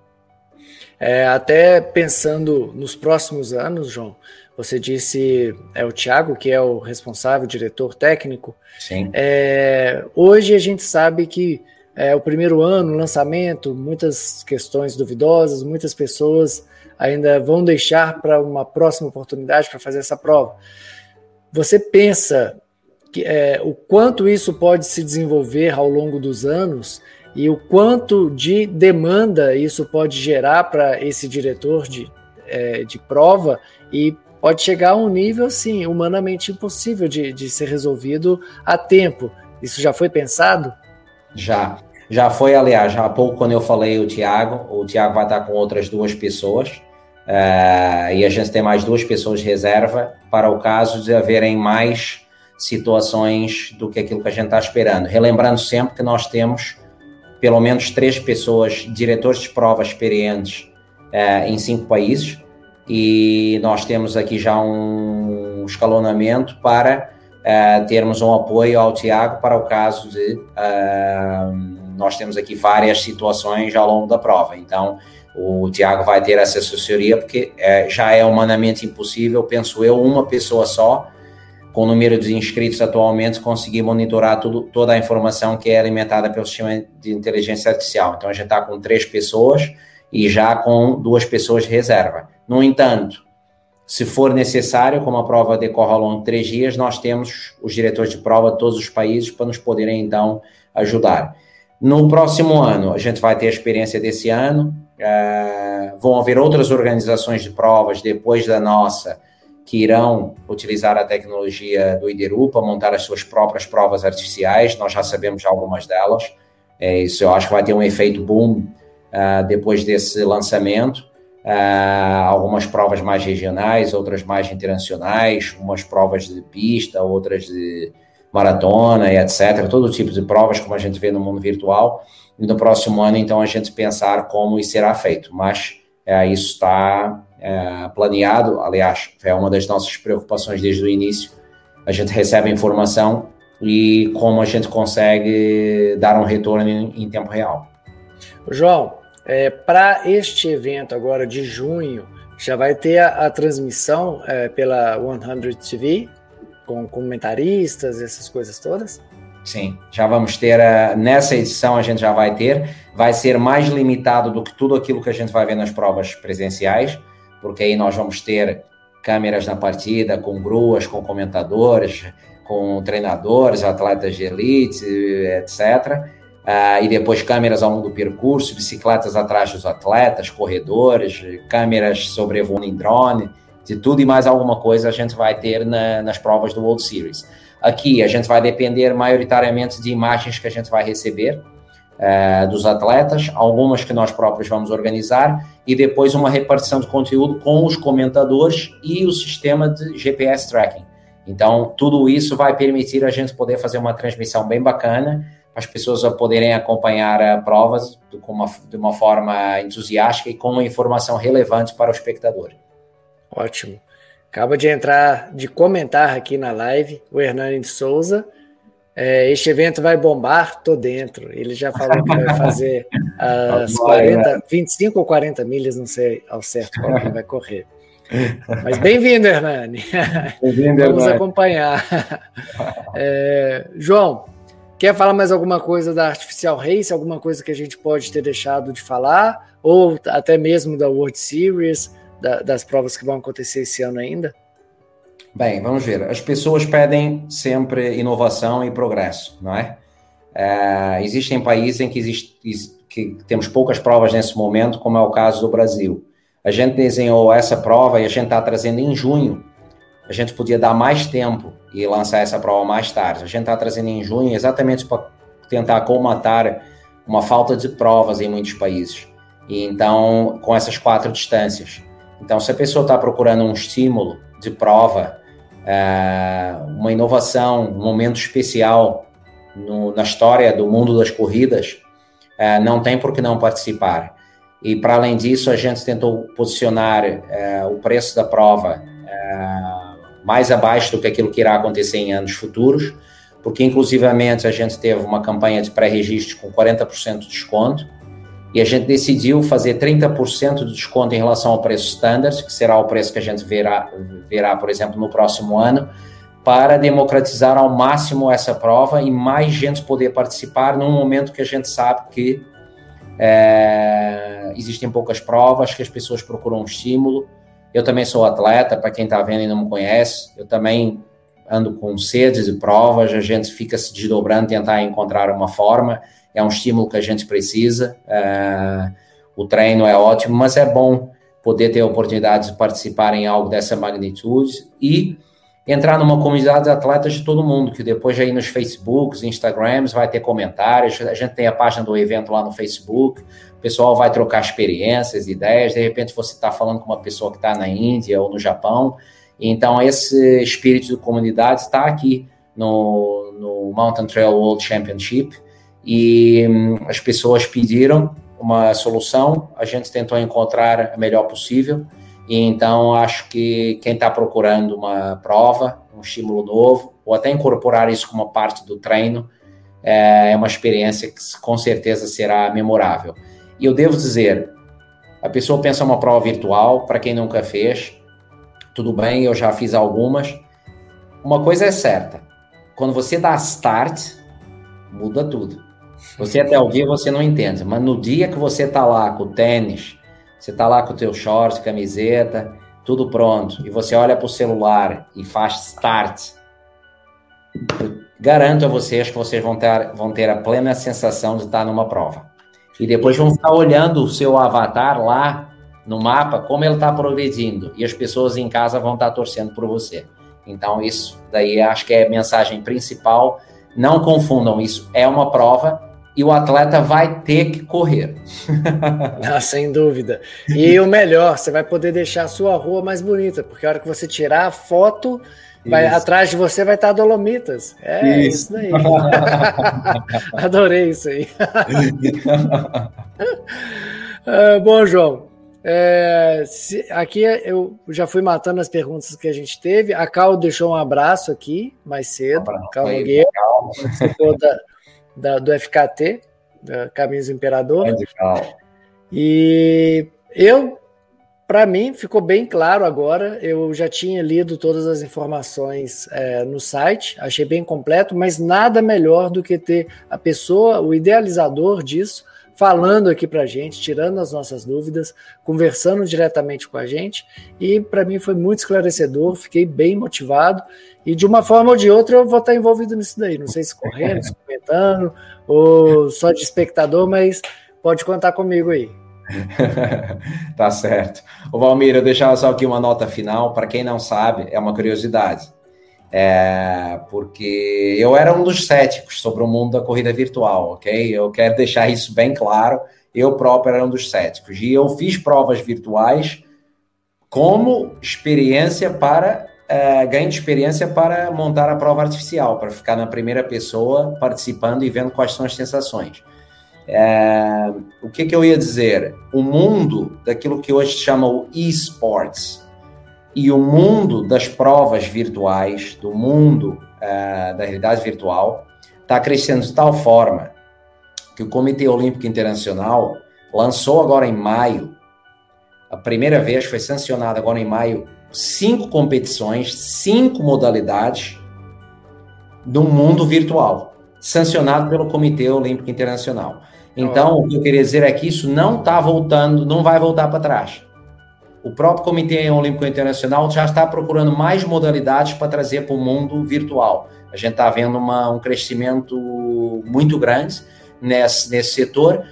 É, até pensando nos próximos anos, João, você disse é o Thiago que é o responsável, o diretor técnico. Sim. É, hoje a gente sabe que é o primeiro ano, lançamento, muitas questões duvidosas, muitas pessoas ainda vão deixar para uma próxima oportunidade para fazer essa prova. Você pensa que, é, o quanto isso pode se desenvolver ao longo dos anos e o quanto de demanda isso pode gerar para esse diretor de, é, de prova e pode chegar a um nível assim humanamente impossível de, de ser resolvido a tempo. Isso já foi pensado? Já. Já foi, aliás, há pouco quando eu falei o Tiago, o Tiago vai estar com outras duas pessoas Uh, e a gente tem mais duas pessoas de reserva para o caso de haverem mais situações do que aquilo que a gente está esperando. Relembrando sempre que nós temos pelo menos três pessoas, diretores de prova experientes uh, em cinco países, e nós temos aqui já um escalonamento para uh, termos um apoio ao Tiago para o caso de. nós temos aqui várias situações ao longo da prova. Então, o Tiago vai ter essa assessoria, porque é, já é humanamente impossível, penso eu, uma pessoa só, com o número de inscritos atualmente, conseguir monitorar tudo, toda a informação que é alimentada pelo sistema de inteligência artificial. Então, a gente está com três pessoas e já com duas pessoas de reserva. No entanto, se for necessário, como a prova decorre ao longo de três dias, nós temos os diretores de prova de todos os países para nos poderem, então, ajudar. No próximo ano, a gente vai ter a experiência desse ano, Uh, vão haver outras organizações de provas depois da nossa que irão utilizar a tecnologia do IDERU para montar as suas próprias provas artificiais. Nós já sabemos algumas delas. É, isso eu acho que vai ter um efeito boom uh, depois desse lançamento. Uh, algumas provas mais regionais, outras mais internacionais, umas provas de pista, outras de maratona e etc. Todo tipo de provas, como a gente vê no mundo virtual e no próximo ano, então, a gente pensar como isso será feito. Mas é, isso está é, planeado, aliás, é uma das nossas preocupações desde o início. A gente recebe informação e como a gente consegue dar um retorno em, em tempo real. João, é, para este evento agora de junho, já vai ter a, a transmissão é, pela 100 TV, com comentaristas, essas coisas todas? Sim, já vamos ter, uh, nessa edição a gente já vai ter, vai ser mais limitado do que tudo aquilo que a gente vai ver nas provas presenciais, porque aí nós vamos ter câmeras na partida, com gruas, com comentadores, com treinadores, atletas de elite, etc. Uh, e depois câmeras ao longo do percurso, bicicletas atrás dos atletas, corredores, câmeras sobrevoando em drone, de tudo e mais alguma coisa a gente vai ter na, nas provas do World Series. Aqui a gente vai depender maioritariamente de imagens que a gente vai receber uh, dos atletas, algumas que nós próprios vamos organizar e depois uma repartição de conteúdo com os comentadores e o sistema de GPS tracking. Então, tudo isso vai permitir a gente poder fazer uma transmissão bem bacana, as pessoas poderem acompanhar uh, provas de uma, de uma forma entusiástica e com informação relevante para o espectador. Ótimo. Acaba de entrar, de comentar aqui na live, o Hernani de Souza. É, este evento vai bombar, tô dentro. Ele já falou que vai fazer as 40, 25 ou 40 milhas, não sei ao certo qual que vai correr. Mas bem-vindo, Hernani. Bem-vindo, Vamos Hernani. acompanhar. É, João, quer falar mais alguma coisa da Artificial Race? Alguma coisa que a gente pode ter deixado de falar? Ou até mesmo da World Series? da, das provas que vão acontecer esse ano ainda? Bem, vamos ver. As pessoas pedem sempre inovação e progresso, não é? é existem países em que, existe, que temos poucas provas nesse momento, como é o caso do Brasil. A gente desenhou essa prova e a gente está trazendo em junho. A gente podia dar mais tempo e lançar essa prova mais tarde. A gente está trazendo em junho exatamente para tentar colmatar uma falta de provas em muitos países. E então, com essas quatro distâncias. Então, se a pessoa está procurando um estímulo de prova, é, uma inovação, um momento especial no, na história do mundo das corridas, é, não tem por que não participar. E, para além disso, a gente tentou posicionar é, o preço da prova mais abaixo do que aquilo que irá acontecer em anos futuros, porque, inclusivamente, a gente teve uma campanha de pré-registro com 40% de desconto, e a gente decidiu fazer 30% de desconto em relação ao preço standard, que será o preço que a gente verá, verá, por exemplo, no próximo ano, para democratizar ao máximo essa prova e mais gente poder participar num momento que a gente sabe que é, existem poucas provas, que as pessoas procuram um estímulo. Eu também sou atleta, para quem está vendo e não me conhece, eu também ando com sede de provas, a gente fica se desdobrando, tentar encontrar uma forma é um estímulo que a gente precisa. É, o treino é ótimo, mas é bom poder ter a oportunidade de participar em algo dessa magnitude e entrar numa comunidade de atletas de todo mundo, que depois aí nos Facebooks, Instagrams vai ter comentários, a gente tem a página do evento lá no Facebook, o pessoal vai trocar experiências, ideias, de repente você está falando com uma pessoa que está na Índia ou no Japão, então esse espírito de comunidade está aqui no, no Mountain Trail World Championship, e hum, as pessoas pediram uma solução, a gente tentou encontrar a melhor possível, e então acho que quem está procurando uma prova, um estímulo novo, ou até incorporar isso como parte do treino, é, é uma experiência que com certeza será memorável. E eu devo dizer, a pessoa pensa uma prova virtual, para quem nunca fez, tudo bem, eu já fiz algumas. Uma coisa é certa, quando você dá start, muda tudo. Você até o dia você não entende, mas no dia que você tá lá com o tênis, você tá lá com o teu short, camiseta, tudo pronto, e você olha para o celular e faz start, garanto a vocês que vocês vão ter, vão ter a plena sensação de estar numa prova. E depois vão ficar olhando o seu avatar lá no mapa, como ele está progredindo, e as pessoas em casa vão estar torcendo por você. Então, isso daí acho que é a mensagem principal. Não confundam, isso é uma prova e o atleta vai ter que correr. ah, sem dúvida. E o melhor, você vai poder deixar a sua rua mais bonita, porque a hora que você tirar a foto, vai, atrás de você vai estar Dolomitas. É isso, isso daí. Adorei isso aí. ah, bom, João. É, se, aqui eu já fui matando as perguntas que a gente teve. A Cal deixou um abraço aqui mais cedo. Um Cal Nogueira, da, do FKT, da Caminhos do Imperador. Radical. E eu, para mim, ficou bem claro agora. Eu já tinha lido todas as informações é, no site, achei bem completo, mas nada melhor do que ter a pessoa, o idealizador disso, falando aqui para a gente, tirando as nossas dúvidas, conversando diretamente com a gente. E para mim foi muito esclarecedor, fiquei bem motivado. E de uma forma ou de outra eu vou estar envolvido nisso daí. Não sei se correndo, se comentando, ou só de espectador, mas pode contar comigo aí. tá certo. O Valmir, eu deixava só aqui uma nota final. Para quem não sabe, é uma curiosidade. É, porque eu era um dos céticos sobre o mundo da corrida virtual, ok? Eu quero deixar isso bem claro. Eu próprio era um dos céticos. E eu fiz provas virtuais como experiência para é, ganho de experiência para montar a prova artificial, para ficar na primeira pessoa participando e vendo quais são as sensações. É, o que, que eu ia dizer? O mundo daquilo que hoje se chama o esports e o mundo das provas virtuais, do mundo é, da realidade virtual, está crescendo de tal forma que o Comitê Olímpico Internacional lançou agora em maio, a primeira vez foi sancionado agora em maio, cinco competições, cinco modalidades do mundo virtual, sancionado pelo Comitê Olímpico Internacional. Então, o que eu queria dizer é que isso não está voltando, não vai voltar para trás. O próprio Comitê Olímpico Internacional já está procurando mais modalidades para trazer para o mundo virtual. A gente está vendo uma, um crescimento muito grande nesse, nesse setor.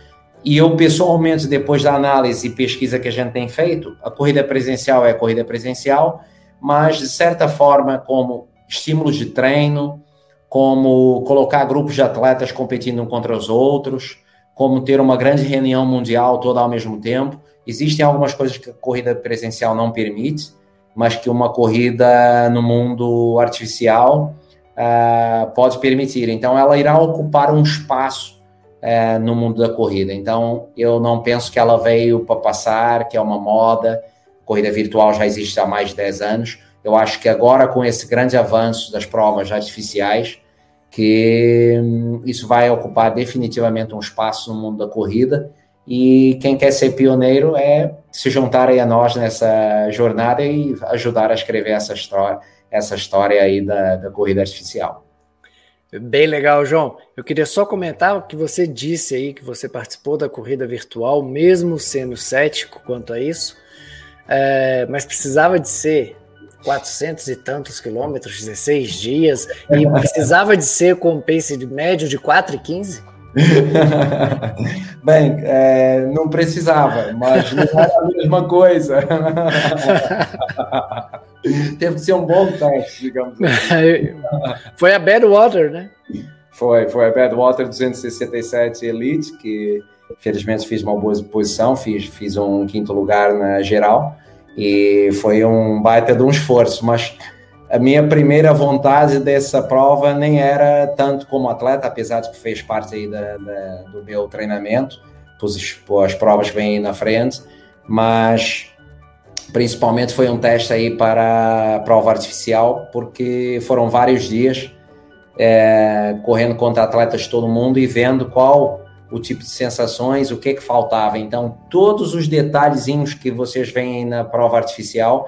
E eu, pessoalmente, depois da análise e pesquisa que a gente tem feito, a corrida presencial é a corrida presencial, mas, de certa forma, como estímulos de treino, como colocar grupos de atletas competindo um contra os outros, como ter uma grande reunião mundial toda ao mesmo tempo. Existem algumas coisas que a corrida presencial não permite, mas que uma corrida no mundo artificial uh, pode permitir. Então, ela irá ocupar um espaço uh, no mundo da corrida. Então, eu não penso que ela veio para passar, que é uma moda. Corrida virtual já existe há mais de 10 anos. Eu acho que agora, com esse grande avanço das provas artificiais, que hum, isso vai ocupar definitivamente um espaço no mundo da corrida e quem quer ser pioneiro é se juntar a nós nessa jornada e ajudar a escrever essa história, essa história aí da, da corrida artificial. Bem legal, João. Eu queria só comentar o que você disse aí, que você participou da corrida virtual, mesmo sendo cético quanto a isso, é, mas precisava de ser 400 e tantos quilômetros, 16 dias, e precisava de ser com um pace de médio de 4,15? Bem, é, não precisava, mas não era a mesma coisa. Teve que ser um bom teste, digamos assim. Foi a Badwater, né? Foi, foi a Badwater 267 Elite, que infelizmente fiz uma boa posição, fiz, fiz um quinto lugar na geral, e foi um baita de um esforço, mas a minha primeira vontade dessa prova nem era tanto como atleta, apesar de que fez parte aí da, da, do meu treinamento, as provas vêm aí na frente, mas principalmente foi um teste aí para a prova artificial, porque foram vários dias é, correndo contra atletas de todo mundo e vendo qual o tipo de sensações, o que que faltava. Então, todos os detalhezinhos que vocês veem na prova artificial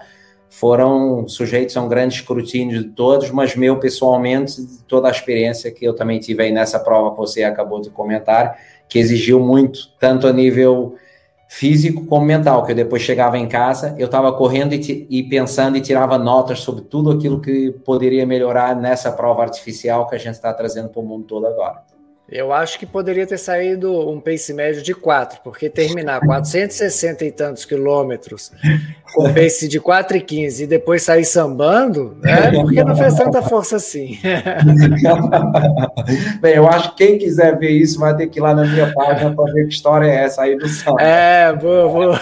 foram sujeitos a um grande escrutínio de todos, mas meu pessoalmente, toda a experiência que eu também tive aí nessa prova que você acabou de comentar, que exigiu muito, tanto a nível físico como mental, que eu depois chegava em casa, eu estava correndo e, e, pensando e tirava notas sobre tudo aquilo que poderia melhorar nessa prova artificial que a gente está trazendo para o mundo todo agora. Eu acho que poderia ter saído um pace médio de 4, porque terminar 460 e tantos quilômetros com pace de 4 e 15 e depois sair sambando, é porque não fez tanta força assim. Bem, eu acho que quem quiser ver isso vai ter que ir lá na minha página para ver que história é essa aí do samba. É, boa, boa.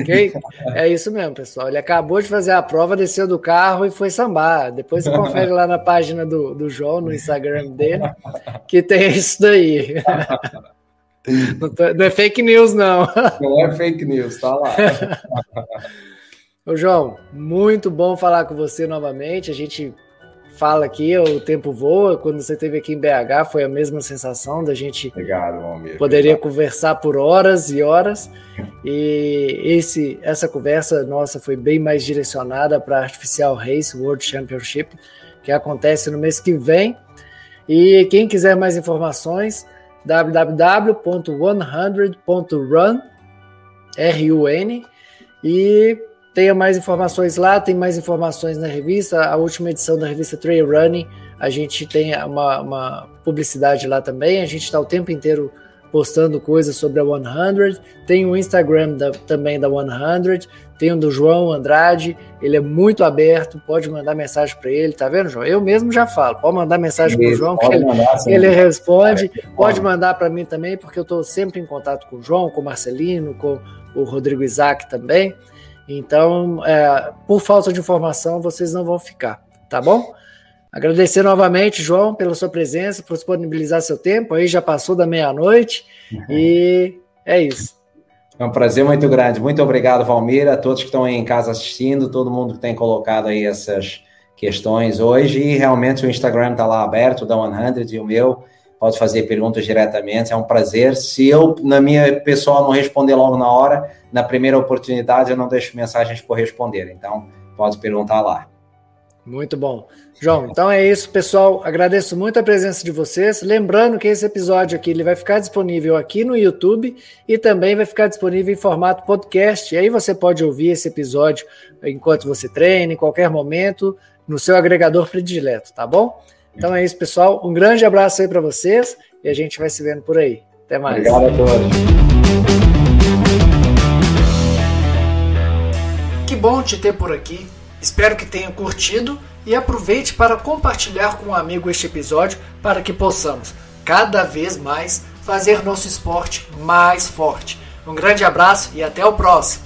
Okay? É isso mesmo, pessoal. Ele acabou de fazer a prova, desceu do carro e foi sambar. Depois você confere lá na página do, do João, no Instagram dele, que tem isso daí. Não, tô, não é fake news, não. Não é fake news, tá lá. Ô, João, muito bom falar com você novamente. A gente fala aqui, o tempo voa. Quando você esteve aqui em BH, foi a mesma sensação da gente. Obrigado, Almir. Poderia Obrigado. conversar por horas e horas. E esse, essa conversa nossa foi bem mais direcionada para a Artificial Race World Championship, que acontece no mês que vem. E quem quiser mais informações, www.100.run, R-U-N, e tenha mais informações lá, tem mais informações na revista. A última edição da revista Trail Running, a gente tem uma, uma publicidade lá também. A gente está o tempo inteiro postando coisas sobre a 100. Tem o Instagram da, também da 100. Tem o do João Andrade. Ele é muito aberto. Pode mandar mensagem para ele. Tá vendo, João? Eu mesmo já falo. Pode mandar mensagem para o João que ele, mandar, ele responde. Pode mandar para mim também, porque eu estou sempre em contato com o João, com o Marcelino, com o Rodrigo Isaac também. Então, é, por falta de informação, vocês não vão ficar, tá bom? Agradecer novamente, João, pela sua presença, por disponibilizar seu tempo. Aí já passou da meia-noite uhum. e é isso. É um prazer muito grande. Muito obrigado, Valmir, a todos que estão aí em casa assistindo, todo mundo que tem colocado aí essas questões hoje. E realmente o Instagram está lá aberto, da 100 e o meu pode fazer perguntas diretamente, é um prazer. Se eu, na minha pessoal, não responder logo na hora, na primeira oportunidade, eu não deixo mensagens por responder. Então, pode perguntar lá. Muito bom. João, então é isso, pessoal. Agradeço muito a presença de vocês. Lembrando que esse episódio aqui ele vai ficar disponível aqui no YouTube e também vai ficar disponível em formato podcast. E aí você pode ouvir esse episódio enquanto você treina, em qualquer momento, no seu agregador predileto, tá bom? Então é isso, pessoal. Um grande abraço aí para vocês e a gente vai se vendo por aí. Até mais. Obrigado a todos. Que bom te ter por aqui. Espero que tenha curtido e aproveite para compartilhar com um amigo este episódio para que possamos cada vez mais fazer nosso esporte mais forte. Um grande abraço e até o próximo.